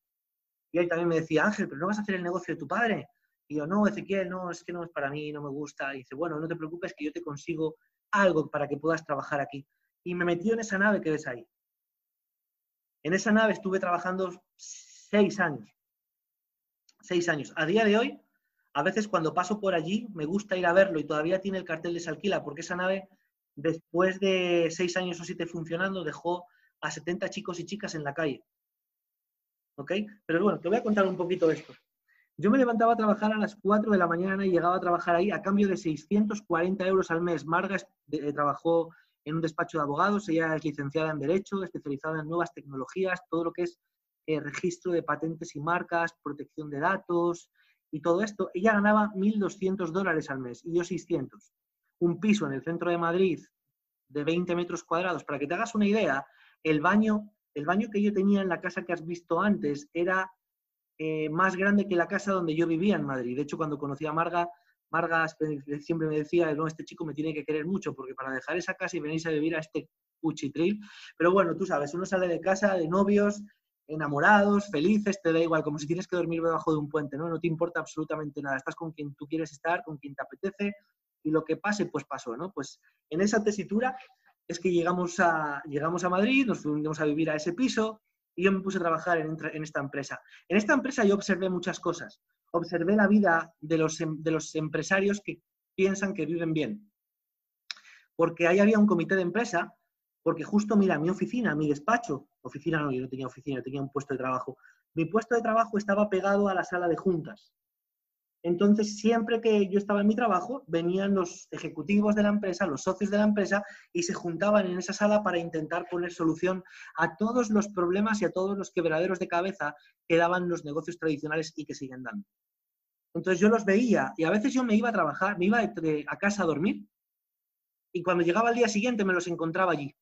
Y él también me decía, Ángel, pero no vas a hacer el negocio de tu padre. Y yo, no, Ezequiel, no, es que no es para mí, no me gusta. Y dice, bueno, no te preocupes que yo te consigo algo para que puedas trabajar aquí. Y me metió en esa nave que ves ahí. En esa nave estuve trabajando seis años. Seis años. A día de hoy a veces cuando paso por allí me gusta ir a verlo y todavía tiene el cartel de Salquila, porque esa nave, después de seis años o siete funcionando, dejó a 70 chicos y chicas en la calle. ¿Ok? Pero bueno, te voy a contar un poquito esto. Yo me levantaba a trabajar a las 4 de la mañana y llegaba a trabajar ahí a cambio de 640 euros al mes. Marga eh, trabajó en un despacho de abogados, ella es licenciada en Derecho, especializada en nuevas tecnologías, todo lo que es eh, registro de patentes y marcas, protección de datos, y todo esto, ella ganaba 1.200 dólares al mes y yo 600. Un piso en el centro de Madrid de 20 metros cuadrados. Para que te hagas una idea, el baño, el baño que yo tenía en la casa que has visto antes era eh, más grande que la casa donde yo vivía en Madrid. De hecho, cuando conocí a Marga, Marga siempre me decía, no, este chico me tiene que querer mucho, porque para dejar esa casa y venirse a vivir a este cuchitril. Pero bueno, tú sabes, uno sale de casa de novios, enamorados, felices, te da igual, como si tienes que dormir debajo de un puente, ¿no? No te importa absolutamente nada, estás con quien tú quieres estar, con quien te apetece, y lo que pase, pues pasó, ¿no? Pues en esa tesitura es que llegamos a, llegamos a Madrid, nos fuimos a vivir a ese piso, y yo me puse a trabajar en, en esta empresa. En esta empresa yo observé muchas cosas. Observé la vida de los, em, de los empresarios que piensan que viven bien. Porque ahí había un comité de empresa porque justo, mira, mi oficina, mi despacho, oficina no, yo no tenía oficina, tenía un puesto de trabajo. Mi puesto de trabajo estaba pegado a la sala de juntas. Entonces, siempre que yo estaba en mi trabajo, venían los ejecutivos de la empresa, los socios de la empresa, y se juntaban en esa sala para intentar poner solución a todos los problemas y a todos los quebraderos de cabeza que daban los negocios tradicionales y que siguen dando. Entonces yo los veía y a veces yo me iba a trabajar, me iba a casa a dormir y cuando llegaba al día siguiente me los encontraba allí.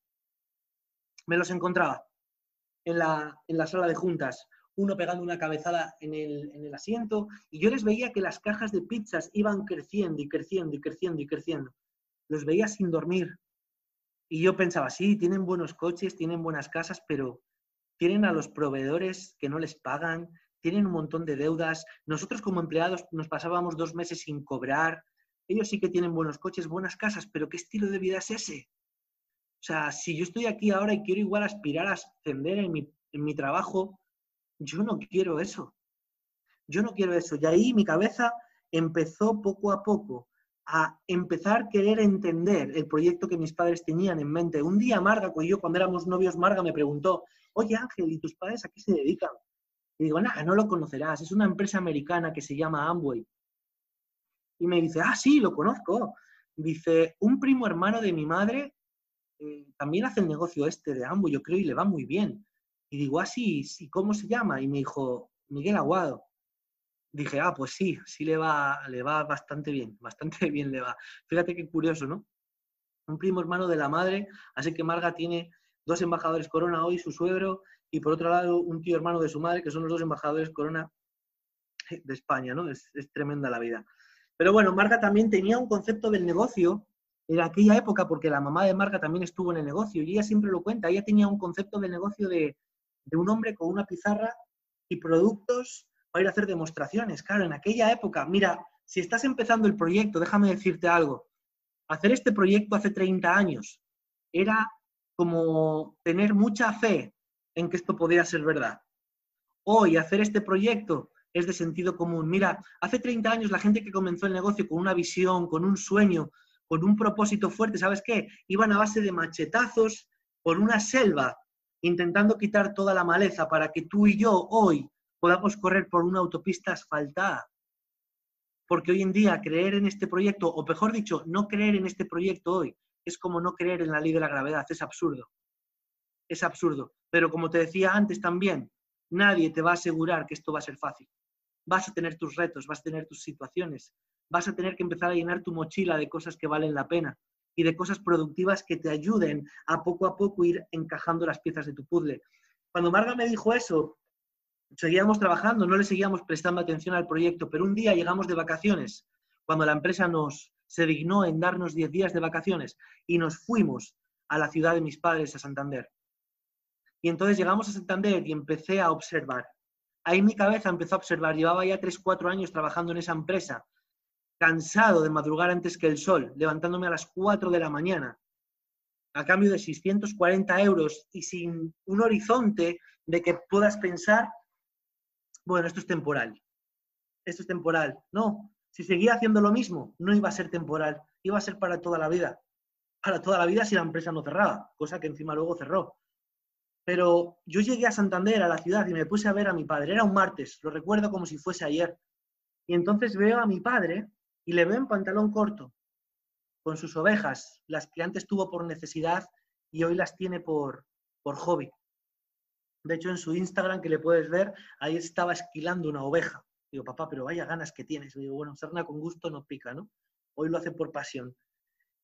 Me los encontraba en la, en la sala de juntas, uno pegando una cabezada en el, en el asiento y yo les veía que las cajas de pizzas iban creciendo y creciendo y creciendo y creciendo. Los veía sin dormir. Y yo pensaba, sí, tienen buenos coches, tienen buenas casas, pero tienen a los proveedores que no les pagan, tienen un montón de deudas. Nosotros como empleados nos pasábamos dos meses sin cobrar. Ellos sí que tienen buenos coches, buenas casas, pero ¿qué estilo de vida es ese? O sea, si yo estoy aquí ahora y quiero igual aspirar a ascender en mi, en mi trabajo, yo no quiero eso. Yo no quiero eso. Y ahí mi cabeza empezó poco a poco a empezar a querer entender el proyecto que mis padres tenían en mente. Un día Marga, yo cuando éramos novios, Marga me preguntó, oye Ángel, ¿y tus padres a qué se dedican? Y digo, nada, no lo conocerás, es una empresa americana que se llama Amway. Y me dice, ah, sí, lo conozco. Dice, un primo hermano de mi madre eh, también hace el negocio este de Amway, yo creo, y le va muy bien. Y digo, ah, sí, sí, ¿cómo se llama? Y me dijo, Miguel Aguado. Dije, ah, pues sí, sí le va, le va bastante bien, bastante [laughs] bien le va. Fíjate qué curioso, ¿no? Un primo hermano de la madre, así que Marga tiene dos embajadores corona hoy, su suegro, y por otro lado un tío hermano de su madre, que son los dos embajadores corona de España, ¿no? Es, tremenda la vida. Pero bueno, Marga también tenía un concepto del negocio en aquella época, porque la mamá de Marga también estuvo en el negocio, y ella siempre lo cuenta, ella tenía un concepto del negocio de, de un hombre con una pizarra y productos para ir a hacer demostraciones. Claro, en aquella época, mira, si estás empezando el proyecto, déjame decirte algo, hacer este proyecto hace 30 años era como tener mucha fe en que esto podía ser verdad. Hoy hacer este proyecto es de sentido común. Mira, hace 30 años la gente que comenzó el negocio con una visión, con un sueño, con un propósito fuerte, ¿sabes qué? Iban a base de machetazos por una selva, intentando quitar toda la maleza para que tú y yo hoy podamos correr por una autopista asfaltada. Porque hoy en día creer en este proyecto, o mejor dicho, no creer en este proyecto hoy, es como no creer en la ley de la gravedad, es absurdo. Es absurdo. Pero como te decía antes también, nadie te va a asegurar que esto va a ser fácil. Vas a tener tus retos, vas a tener tus situaciones, vas a tener que empezar a llenar tu mochila de cosas que valen la pena y de cosas productivas que te ayuden a poco a poco ir encajando las piezas de tu puzzle. Cuando Marga me dijo eso, seguíamos trabajando, no le seguíamos prestando atención al proyecto, pero un día llegamos de vacaciones, cuando la empresa nos, se dignó en darnos 10 días de vacaciones y nos fuimos a la ciudad de mis padres, a Santander. Y entonces llegamos a Santander y empecé a observar. Ahí mi cabeza empezó a observar. Llevaba ya 3, 4 años trabajando en esa empresa, cansado de madrugar antes que el sol, levantándome a las 4 de la mañana, a cambio de 640 euros y sin un horizonte de que puedas pensar, bueno, esto es temporal, esto es temporal. No, si seguía haciendo lo mismo, no iba a ser temporal, iba a ser para toda la vida. Para toda la vida si la empresa no cerraba, cosa que encima luego cerró. Pero yo llegué a Santander, a la ciudad, y me puse a ver a mi padre. Era un martes, lo recuerdo como si fuese ayer. Y entonces veo a mi padre y le veo en pantalón corto, con sus ovejas, las que antes tuvo por necesidad y hoy las tiene por, por hobby. De hecho, en su Instagram, que le puedes ver, ahí estaba esquilando una oveja. Digo, papá, pero vaya ganas que tienes. digo, bueno, sarna con gusto no pica, ¿no? Hoy lo hace por pasión.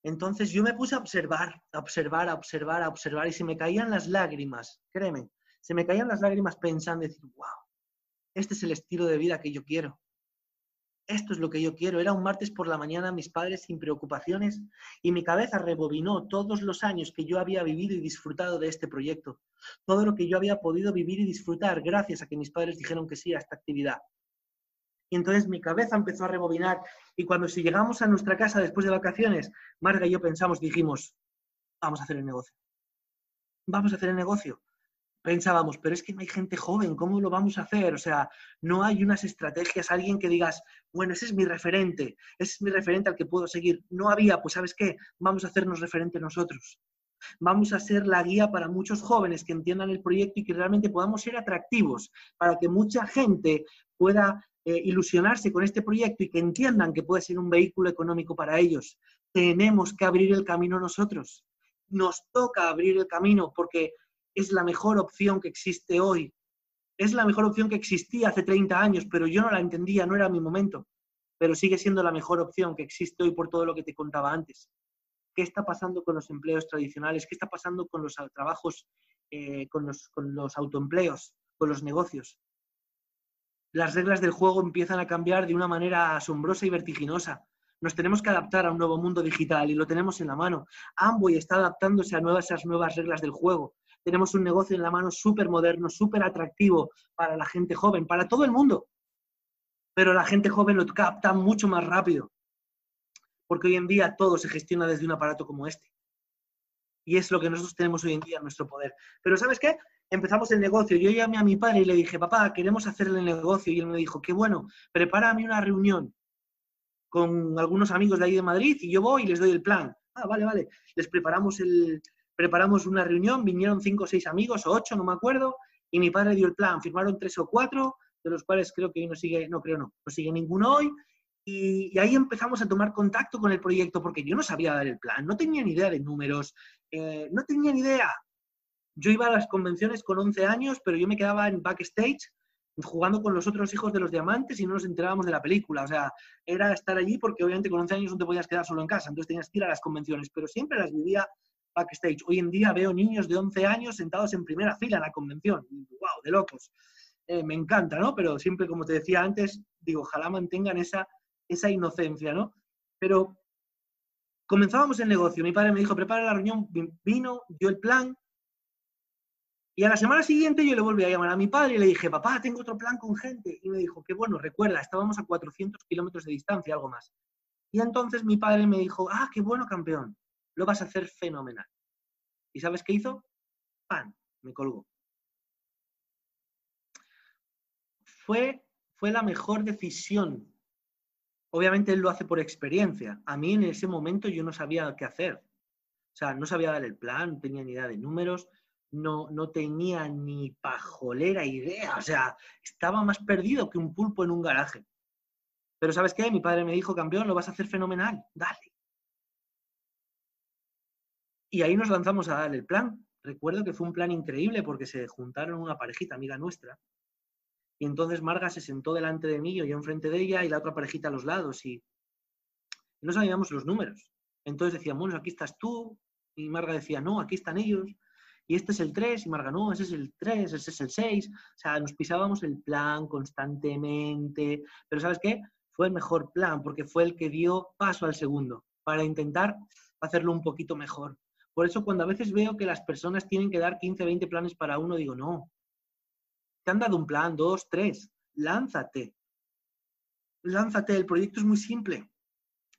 Entonces yo me puse a observar, a observar, a observar, a observar y se me caían las lágrimas, créeme, se me caían las lágrimas pensando, decir, wow, este es el estilo de vida que yo quiero. Esto es lo que yo quiero. Era un martes por la mañana, mis padres sin preocupaciones, y mi cabeza rebobinó todos los años que yo había vivido y disfrutado de este proyecto. Todo lo que yo había podido vivir y disfrutar gracias a que mis padres dijeron que sí a esta actividad. Y entonces mi cabeza empezó a rebobinar. Y cuando llegamos a nuestra casa después de vacaciones, Marga y yo pensamos, dijimos, vamos a hacer el negocio. Vamos a hacer el negocio. Pensábamos, pero es que no hay gente joven, ¿cómo lo vamos a hacer? O sea, no hay unas estrategias, alguien que digas, bueno, ese es mi referente, ese es mi referente al que puedo seguir. No había, pues sabes qué, vamos a hacernos referente nosotros. Vamos a ser la guía para muchos jóvenes que entiendan el proyecto y que realmente podamos ser atractivos para que mucha gente pueda eh, ilusionarse con este proyecto y que entiendan que puede ser un vehículo económico para ellos. Tenemos que abrir el camino nosotros. Nos toca abrir el camino porque es la mejor opción que existe hoy. Es la mejor opción que existía hace 30 años, pero yo no la entendía, no era mi momento. pero sigue siendo la mejor opción que existe hoy por todo lo que te contaba antes. ¿Qué está pasando con los empleos tradicionales? ¿Qué está pasando con los trabajos, eh, con, los, con los autoempleos, con los negocios? Las reglas del juego empiezan a cambiar de una manera asombrosa y vertiginosa. Nos tenemos que adaptar a un nuevo mundo digital y lo tenemos en la mano. Amway está adaptándose a nuevas, esas nuevas reglas del juego. Tenemos un negocio en la mano súper moderno, súper atractivo para la gente joven, para todo el mundo. Pero la gente joven lo capta mucho más rápido. Porque hoy en día todo se gestiona desde un aparato como este. Y es lo que nosotros tenemos hoy en día en nuestro poder. Pero ¿sabes qué? Empezamos el negocio. Yo llamé a mi padre y le dije, papá, queremos hacer el negocio. Y él me dijo, qué bueno, prepárame una reunión con algunos amigos de ahí de Madrid y yo voy y les doy el plan. Ah, vale, vale. Les preparamos el, preparamos una reunión, vinieron cinco o seis amigos o ocho, no me acuerdo, y mi padre dio el plan. Firmaron tres o cuatro, de los cuales creo que hoy no sigue, no creo no, no sigue ninguno hoy. Y, ahí empezamos a tomar contacto con el proyecto porque yo no sabía dar el plan, no tenía ni idea de números, eh, no tenía ni idea. Yo iba a las convenciones con 11 años, pero yo me quedaba en backstage jugando con los otros hijos de los diamantes y no nos enterábamos de la película. O sea, era estar allí porque obviamente con 11 años no te podías quedar solo en casa, entonces tenías que ir a las convenciones, pero siempre las vivía backstage. Hoy en día veo niños de 11 años sentados en primera fila en la convención. ¡Wow! De locos. Eh, me encanta, ¿no? Pero siempre, como te decía antes, digo, ojalá mantengan esa, esa inocencia, ¿no? Pero comenzábamos el negocio. Mi padre me dijo, prepara la reunión, vino, dio el plan. Y a la semana siguiente yo le volví a llamar a mi padre y le dije, papá, tengo otro plan con gente. Y me dijo, qué bueno, recuerda, estábamos a 400 kilómetros de distancia, algo más. Y entonces mi padre me dijo, ah, qué bueno, campeón lo vas a hacer fenomenal. ¿Y sabes qué hizo? ¡Pan! Me colgó. Fue, fue la mejor decisión. Obviamente él lo hace por experiencia. A mí en ese momento yo no sabía qué hacer. O sea, no sabía dar el plan, no tenía ni idea de números, no, no tenía ni pajolera idea. O sea, estaba más perdido que un pulpo en un garaje. Pero ¿sabes qué? Mi padre me dijo, campeón, lo vas a hacer fenomenal. Dale. Y ahí nos lanzamos a dar el plan. Recuerdo que fue un plan increíble porque se juntaron una parejita amiga nuestra. Y entonces Marga se sentó delante de mí, yo enfrente de ella y la otra parejita a los lados. Y no sabíamos los números. Entonces decíamos, bueno, aquí estás tú. Y Marga decía, no, aquí están ellos. Y este es el 3. Y Marga, no, ese es el 3, ese es el 6. O sea, nos pisábamos el plan constantemente. Pero ¿sabes qué? Fue el mejor plan porque fue el que dio paso al segundo para intentar hacerlo un poquito mejor. Por eso cuando a veces veo que las personas tienen que dar 15, 20 planes para uno, digo, no. Te han dado un plan, dos, tres. Lánzate. Lánzate. El proyecto es muy simple.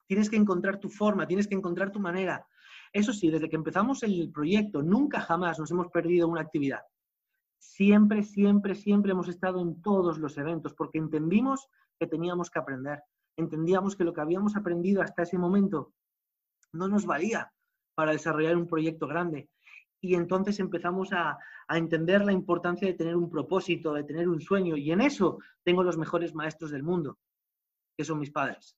Tienes que encontrar tu forma, tienes que encontrar tu manera. Eso sí, desde que empezamos el proyecto, nunca jamás nos hemos perdido una actividad. Siempre, siempre, siempre hemos estado en todos los eventos porque entendimos que teníamos que aprender. Entendíamos que lo que habíamos aprendido hasta ese momento no nos valía para desarrollar un proyecto grande. Y entonces empezamos a, entender la importancia de tener un propósito, de tener un sueño. Y en eso tengo los mejores maestros del mundo, que son mis padres.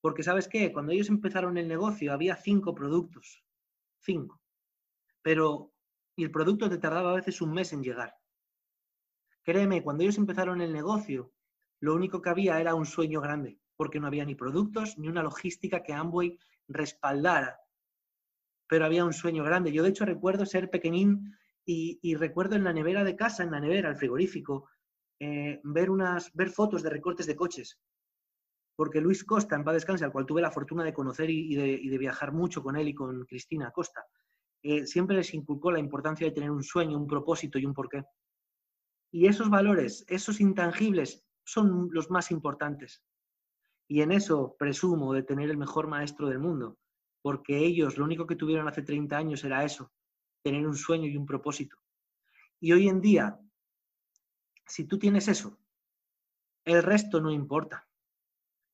Porque sabes qué, cuando ellos empezaron el negocio había cinco productos. Cinco. Pero y el producto te tardaba a veces un mes en llegar. Créeme, cuando ellos empezaron el negocio, lo único que había era un sueño grande, porque no había ni productos ni una logística que Amway respaldara pero había un sueño grande. Yo de hecho recuerdo ser pequeñín y, recuerdo en la nevera de casa, en la nevera, el frigorífico, eh, ver, unas, ver fotos de recortes de coches. Porque Luis Costa, en paz descanse, al cual tuve la fortuna de conocer y, de, viajar mucho con él y con Cristina Costa, eh, siempre les inculcó la importancia de tener un sueño, un propósito y un porqué. Y esos valores, esos intangibles, son los más importantes. Y en eso presumo de tener el mejor maestro del mundo, porque ellos lo único que tuvieron hace 30 años era eso, tener un sueño y un propósito. Y hoy en día, si tú tienes eso, el resto no importa.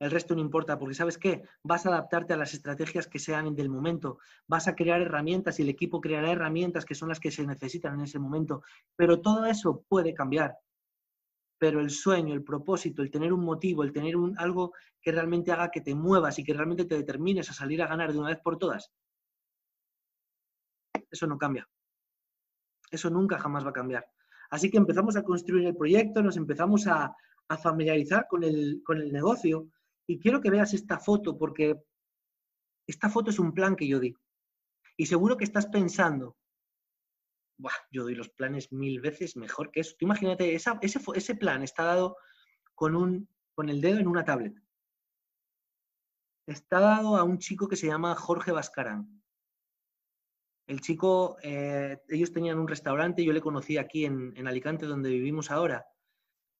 El resto no importa, porque ¿sabes qué? Vas a adaptarte a las estrategias que sean del momento, vas a crear herramientas y el equipo creará herramientas que son las que se necesitan en ese momento, pero todo eso puede cambiar pero el sueño, el propósito, el tener un motivo, el tener un, algo que realmente haga que te muevas y que realmente te determines a salir a ganar de una vez por todas, eso no cambia. Eso nunca jamás va a cambiar. Así que empezamos a construir el proyecto, nos empezamos a, familiarizar con el, con el negocio Y quiero que veas esta foto porque esta foto es un plan que yo di. Y seguro que estás pensando, Yo doy los planes mil veces mejor que eso. Tú imagínate, ese, ese plan está dado con, un, con el dedo en una tablet. Está dado a un chico que se llama Jorge Vascarán. El chico, eh, ellos tenían un restaurante, yo le conocí aquí en, en Alicante, donde vivimos ahora.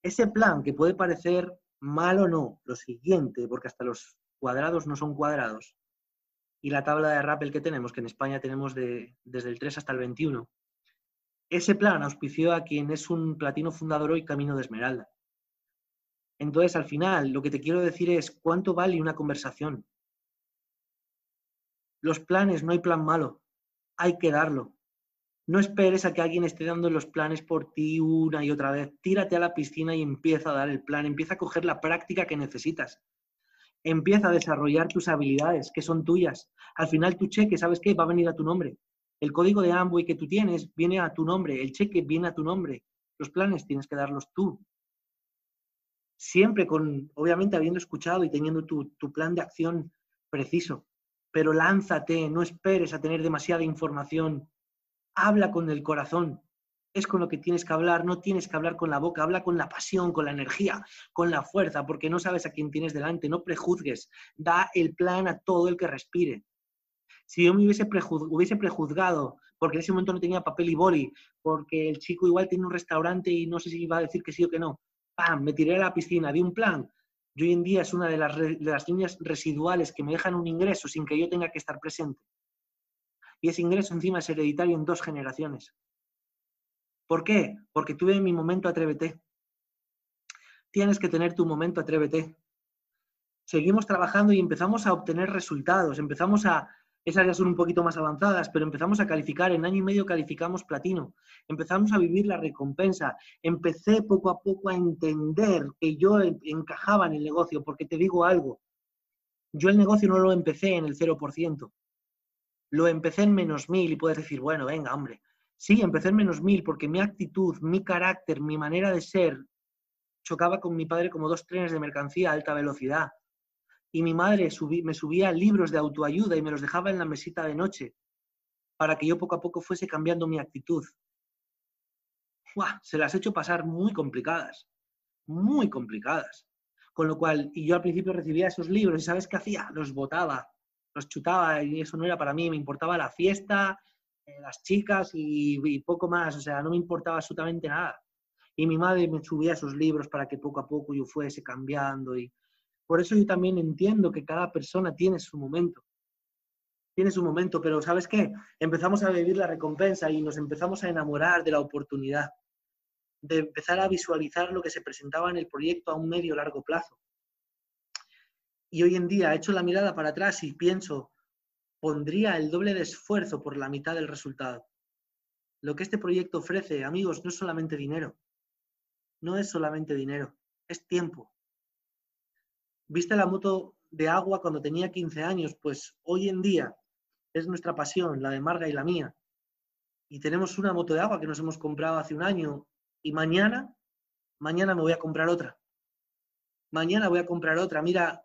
Ese plan, que puede parecer mal o no, lo siguiente, porque hasta los cuadrados no son cuadrados, y la tabla de rappel que tenemos, que en España tenemos de, desde el 3 hasta el 21, ese plan auspició a quien es un platino fundador hoy Camino de Esmeralda. Entonces, al final, lo que te quiero decir es cuánto vale una conversación. Los planes, no hay plan malo, hay que darlo. No esperes a que alguien esté dando los planes por ti una y otra vez. Tírate a la piscina y empieza a dar el plan, empieza a coger la práctica que necesitas. Empieza a desarrollar tus habilidades, que son tuyas. Al final tu cheque, ¿sabes qué? Va a venir a tu nombre. El código de Amway que tú tienes viene a tu nombre, el cheque viene a tu nombre. Los planes tienes que darlos tú. Siempre con, obviamente, habiendo escuchado y teniendo tu, tu plan de acción preciso. Pero lánzate, no esperes a tener demasiada información. Habla con el corazón es con lo que tienes que hablar, no tienes que hablar con la boca, habla con la pasión, con la energía, con la fuerza, porque no sabes a quién tienes delante, no prejuzgues, da el plan a todo el que respire. Si yo me hubiese, hubiese prejuzgado, porque en ese momento no tenía papel y boli, porque el chico igual tiene un restaurante y no sé si iba a decir que sí o que no, ¡pam! Me tiré a la piscina, di un plan. Yo hoy en día es una de las, de las líneas residuales que me dejan un ingreso sin que yo tenga que estar presente. Y ese ingreso encima es hereditario en dos generaciones. ¿Por qué? Porque tuve mi momento atrévete. Tienes que tener tu momento atrévete. Seguimos trabajando y empezamos a obtener resultados, empezamos a, esas ya son un poquito más avanzadas, pero empezamos a calificar, en año y medio calificamos platino, empezamos a vivir la recompensa, empecé poco a poco a entender que yo encajaba en el negocio, porque te digo algo, yo el negocio no lo empecé en el 0%, lo empecé en menos mil y puedes decir, bueno, venga, hombre, Sí, empecé en menos mil porque mi actitud, mi carácter, mi manera de ser chocaba con mi padre como dos trenes de mercancía a alta velocidad. Y mi madre me subía libros de autoayuda y me los dejaba en la mesita de noche para que yo poco a poco fuese cambiando mi actitud. Se las he hecho pasar muy complicadas, muy complicadas. Con lo cual, y yo al principio recibía esos libros y ¿sabes qué hacía? Los botaba, los chutaba y eso no era para mí, me importaba la fiesta, eh, las chicas y, poco más, o sea, no me importaba absolutamente nada. Y mi madre me subía esos libros para que poco a poco yo fuese cambiando y por eso yo también entiendo que cada persona tiene su momento. Tiene su momento, pero ¿sabes qué? Empezamos a vivir la recompensa y nos empezamos a enamorar de la oportunidad, de empezar a visualizar lo que se presentaba en el proyecto a un medio largo plazo. Y hoy en día he hecho la mirada para atrás y pienso, pondría el doble de esfuerzo por la mitad del resultado. Lo que este proyecto ofrece, amigos, no es solamente dinero. No es solamente dinero, es tiempo. ¿Viste la moto de agua cuando tenía 15 años? Pues hoy en día es nuestra pasión, la de Marga y la mía. Y tenemos una moto de agua que nos hemos comprado hace un año y mañana, mañana me voy a comprar otra. Mañana voy a comprar otra. Mira,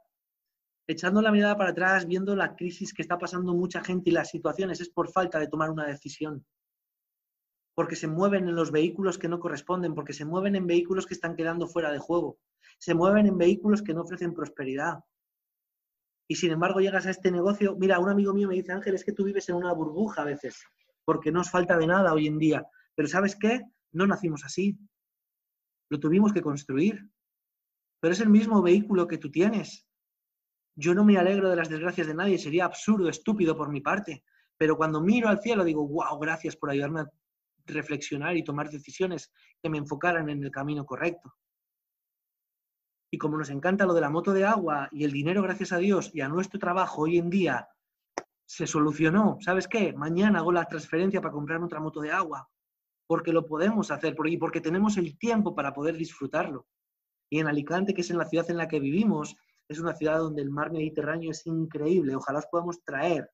echando la mirada para atrás, viendo la crisis que está pasando mucha gente y las situaciones, es por falta de tomar una decisión. Porque se mueven en los vehículos que no corresponden, porque se mueven en vehículos que están quedando fuera de juego, se mueven en vehículos que no ofrecen prosperidad. Y sin embargo llegas a este negocio, mira, un amigo mío me dice, Ángel, es que tú vives en una burbuja a veces, porque no os falta de nada hoy en día. Pero ¿sabes qué? No nacimos así. Lo tuvimos que construir. Pero es el mismo vehículo que tú tienes. Yo no me alegro de las desgracias de nadie, sería absurdo, estúpido por mi parte. Pero cuando miro al cielo digo, wow, gracias por ayudarme a reflexionar y tomar decisiones que me enfocaran en el camino correcto. Y como nos encanta lo de la moto de agua y el dinero, gracias a Dios, y a nuestro trabajo hoy en día, se solucionó. ¿Sabes qué? Mañana hago la transferencia para comprar otra moto de agua. Porque lo podemos hacer y porque tenemos el tiempo para poder disfrutarlo. Y en Alicante, que es en la ciudad en la que vivimos, es una ciudad donde el mar Mediterráneo es increíble. Ojalá os podamos traer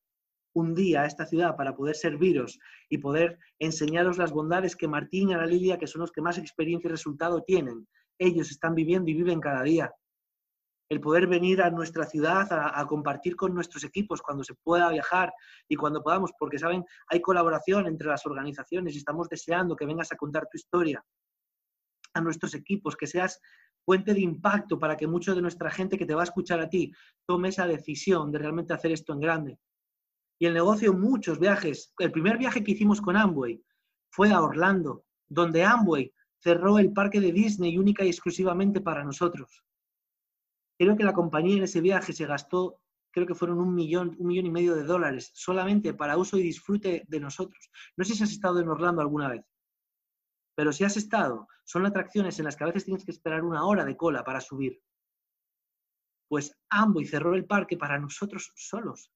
un día a esta ciudad para poder serviros y poder enseñaros las bondades que Martín y Ana Lilia, que son los que más experiencia y resultado tienen, ellos están viviendo y viven cada día. el poder venir a nuestra ciudad a, compartir con nuestros equipos cuando se pueda viajar y cuando podamos, porque saben, hay colaboración entre las organizaciones y estamos deseando que vengas a contar tu historia a nuestros equipos, que seas fuente de impacto para que mucho de nuestra gente que te va a escuchar a ti tome esa decisión de realmente hacer esto en grande. Y el negocio, muchos viajes. El primer viaje que hicimos con Amway fue a Orlando, donde Amway cerró el parque de Disney única y exclusivamente para nosotros. Creo que la compañía en ese viaje se gastó, creo que fueron un millón, un millón y medio de dólares solamente para uso y disfrute de nosotros. No sé si has estado en Orlando alguna vez. Pero si has estado, son atracciones en las que a veces tienes que esperar una hora de cola para subir. Pues Amboy cerró el parque para nosotros solos.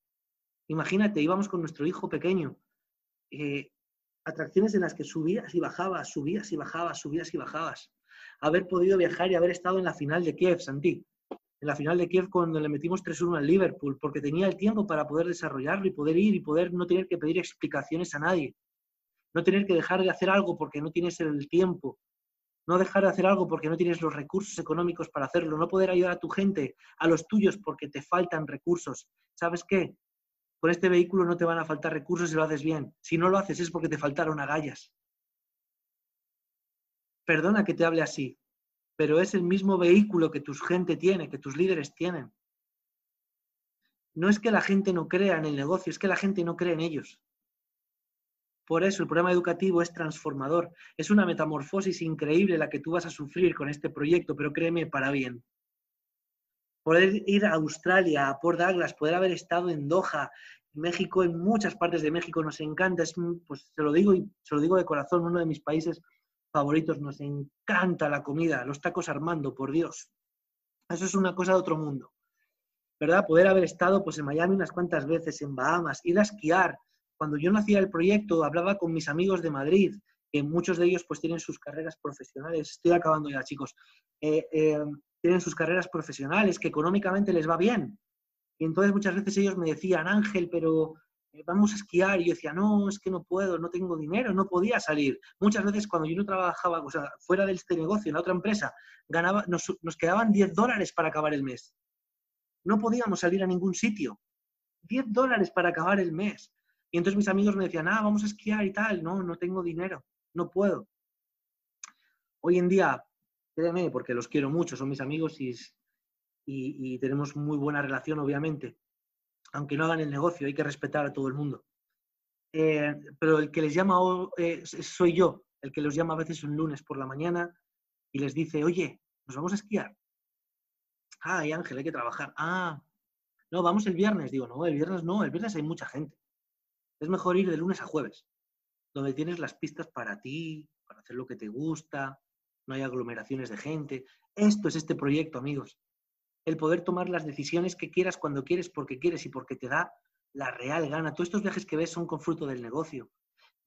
Imagínate, íbamos con nuestro hijo pequeño. Eh, atracciones en las que subías y bajabas, subías y bajabas, subías y bajabas. Haber podido viajar y haber estado en la final de Kiev, Santi. En la final de Kiev cuando le metimos 3-1 al Liverpool, porque tenía el tiempo para poder desarrollarlo y poder ir y poder no tener que pedir explicaciones a nadie no tener que dejar de hacer algo porque no tienes el tiempo, no dejar de hacer algo porque no tienes los recursos económicos para hacerlo, no poder ayudar a tu gente, a los tuyos porque te faltan recursos. ¿Sabes qué? Con este vehículo no te van a faltar recursos si lo haces bien. Si no lo haces es porque te faltaron agallas. Perdona que te hable así, pero es el mismo vehículo que tu gente tiene, que tus líderes tienen. No es que la gente no crea en el negocio, es que la gente no cree en ellos. Por eso el programa educativo es transformador. Es una metamorfosis increíble la que tú vas a sufrir con este proyecto, pero créeme, para bien. Poder ir a Australia, a Port Douglas, poder haber estado en Doha, México, en muchas partes de México nos encanta, es, pues se lo digo y se lo digo de corazón, uno de mis países favoritos, nos encanta la comida, los tacos Armando, por Dios. Eso es una cosa de otro mundo. ¿Verdad? Poder haber estado pues en Miami unas cuantas veces, en Bahamas, ir a esquiar, cuando yo nacía el proyecto, hablaba con mis amigos de Madrid, que muchos de ellos pues tienen sus carreras profesionales. Estoy acabando ya, chicos. Eh, eh, tienen sus carreras profesionales, que económicamente les va bien. Y entonces muchas veces ellos me decían, Ángel, pero eh, vamos a esquiar. Y yo decía, no, es que no puedo, no tengo dinero, no podía salir. Muchas veces cuando yo no trabajaba, o sea, fuera de este negocio, en la otra empresa, ganaba, nos, nos quedaban 10 dólares para acabar el mes. No podíamos salir a ningún sitio. 10 dólares para acabar el mes. Y entonces mis amigos me decían, ah, vamos a esquiar y tal. No, no tengo dinero, no puedo. Hoy en día, créeme, porque los quiero mucho, son mis amigos y, y, tenemos muy buena relación, obviamente. Aunque no hagan el negocio, hay que respetar a todo el mundo. Eh, pero el que les llama eh, soy yo, el que los llama a veces un lunes por la mañana y les dice, oye, ¿nos vamos a esquiar? Ay, Ángel, hay que trabajar. Ah, no, vamos el viernes. Digo, no, el viernes no, el viernes hay mucha gente. Es mejor ir de lunes a jueves, donde tienes las pistas para ti, para hacer lo que te gusta, no hay aglomeraciones de gente. Esto es este proyecto, amigos. El poder tomar las decisiones que quieras cuando quieres, porque quieres y porque te da la real gana. Todos estos viajes que ves son con fruto del negocio.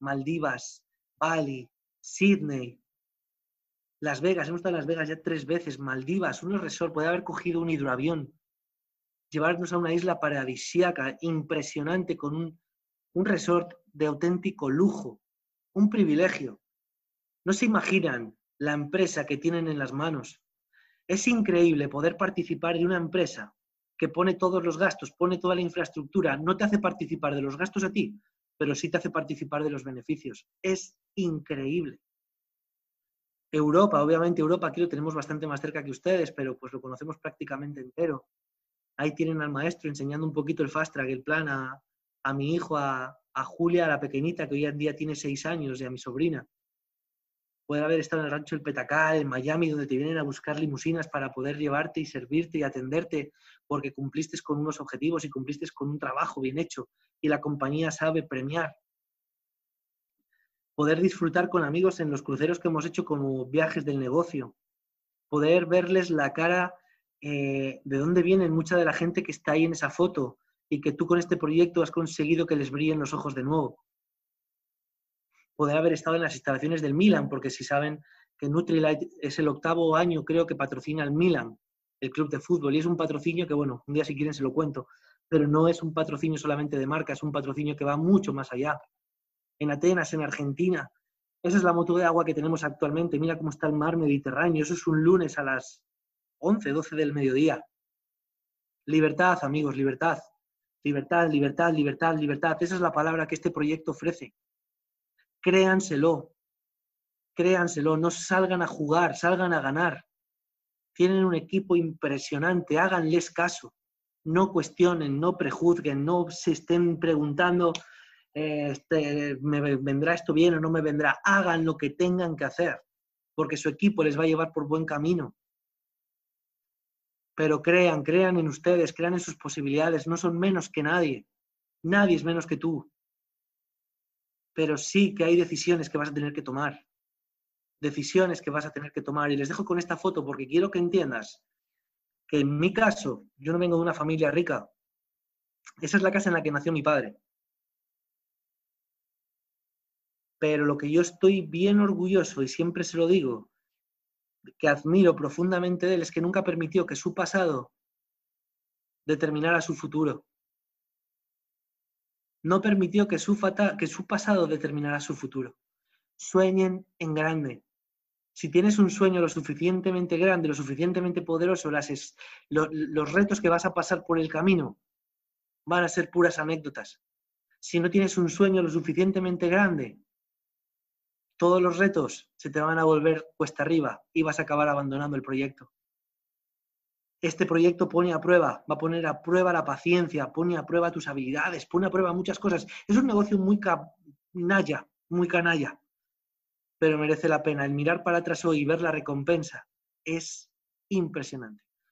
Maldivas, Bali, Sydney, Las Vegas. Hemos estado en Las Vegas ya tres veces. Maldivas, un resort. Puede haber cogido un hidroavión. Llevarnos a una isla paradisíaca impresionante con un un resort de auténtico lujo, un privilegio. No se imaginan la empresa que tienen en las manos. Es increíble poder participar de una empresa que pone todos los gastos, pone toda la infraestructura, no te hace participar de los gastos a ti, pero sí te hace participar de los beneficios. Es increíble. Europa, obviamente Europa aquí lo tenemos bastante más cerca que ustedes, pero pues lo conocemos prácticamente entero. Ahí tienen al maestro enseñando un poquito el fast track, el plan a, a mi hijo, a, Julia, a la pequeñita, que hoy en día tiene seis años, y a mi sobrina. Puede haber estado en el rancho del Petacal, en Miami, donde te vienen a buscar limusinas para poder llevarte y servirte y atenderte, porque cumpliste con unos objetivos y cumpliste con un trabajo bien hecho, y la compañía sabe premiar. Poder disfrutar con amigos en los cruceros que hemos hecho como viajes del negocio. Poder verles la cara eh, de dónde viene mucha de la gente que está ahí en esa foto, y que tú con este proyecto has conseguido que les brillen los ojos de nuevo. Poder haber estado en las instalaciones del Milan, porque si saben que Nutrilite es el octavo año, creo que patrocina al Milan, el club de fútbol, y es un patrocinio que, bueno, un día si quieren se lo cuento, pero no es un patrocinio solamente de marca, es un patrocinio que va mucho más allá. En Atenas, en Argentina, esa es la moto de agua que tenemos actualmente. Mira cómo está el mar Mediterráneo. Eso es un lunes a las 11, 12 del mediodía. Libertad, amigos, libertad. Libertad, libertad, libertad, libertad. Esa es la palabra que este proyecto ofrece. Créanselo. Créanselo. No salgan a jugar, salgan a ganar. Tienen un equipo impresionante. Háganles caso. No cuestionen, no prejuzguen, no se estén preguntando, eh, este, ¿me vendrá esto bien o no me vendrá? Hagan lo que tengan que hacer, porque su equipo les va a llevar por buen camino pero crean, crean en ustedes, crean en sus posibilidades, no son menos que nadie, nadie es menos que tú, pero sí que hay decisiones que vas a tener que tomar, decisiones que vas a tener que tomar. Y les dejo con esta foto porque quiero que entiendas que en mi caso, yo no vengo de una familia rica, esa es la casa en la que nació mi padre. Pero lo que yo estoy bien orgulloso, y siempre se lo digo, que admiro profundamente de él es que nunca permitió que su pasado determinara su futuro. No permitió que su, que su pasado determinara su futuro. Sueñen en grande. Si tienes un sueño lo suficientemente grande, lo suficientemente poderoso, las los retos que vas a pasar por el camino van a ser puras anécdotas. Si no tienes un sueño lo suficientemente grande, todos los retos se te van a volver cuesta arriba y vas a acabar abandonando el proyecto. Este proyecto pone a prueba, va a poner a prueba la paciencia, pone a prueba tus habilidades, pone a prueba muchas cosas. Es un negocio muy canalla, muy canalla, pero merece la pena. El mirar para atrás hoy y ver la recompensa es impresionante.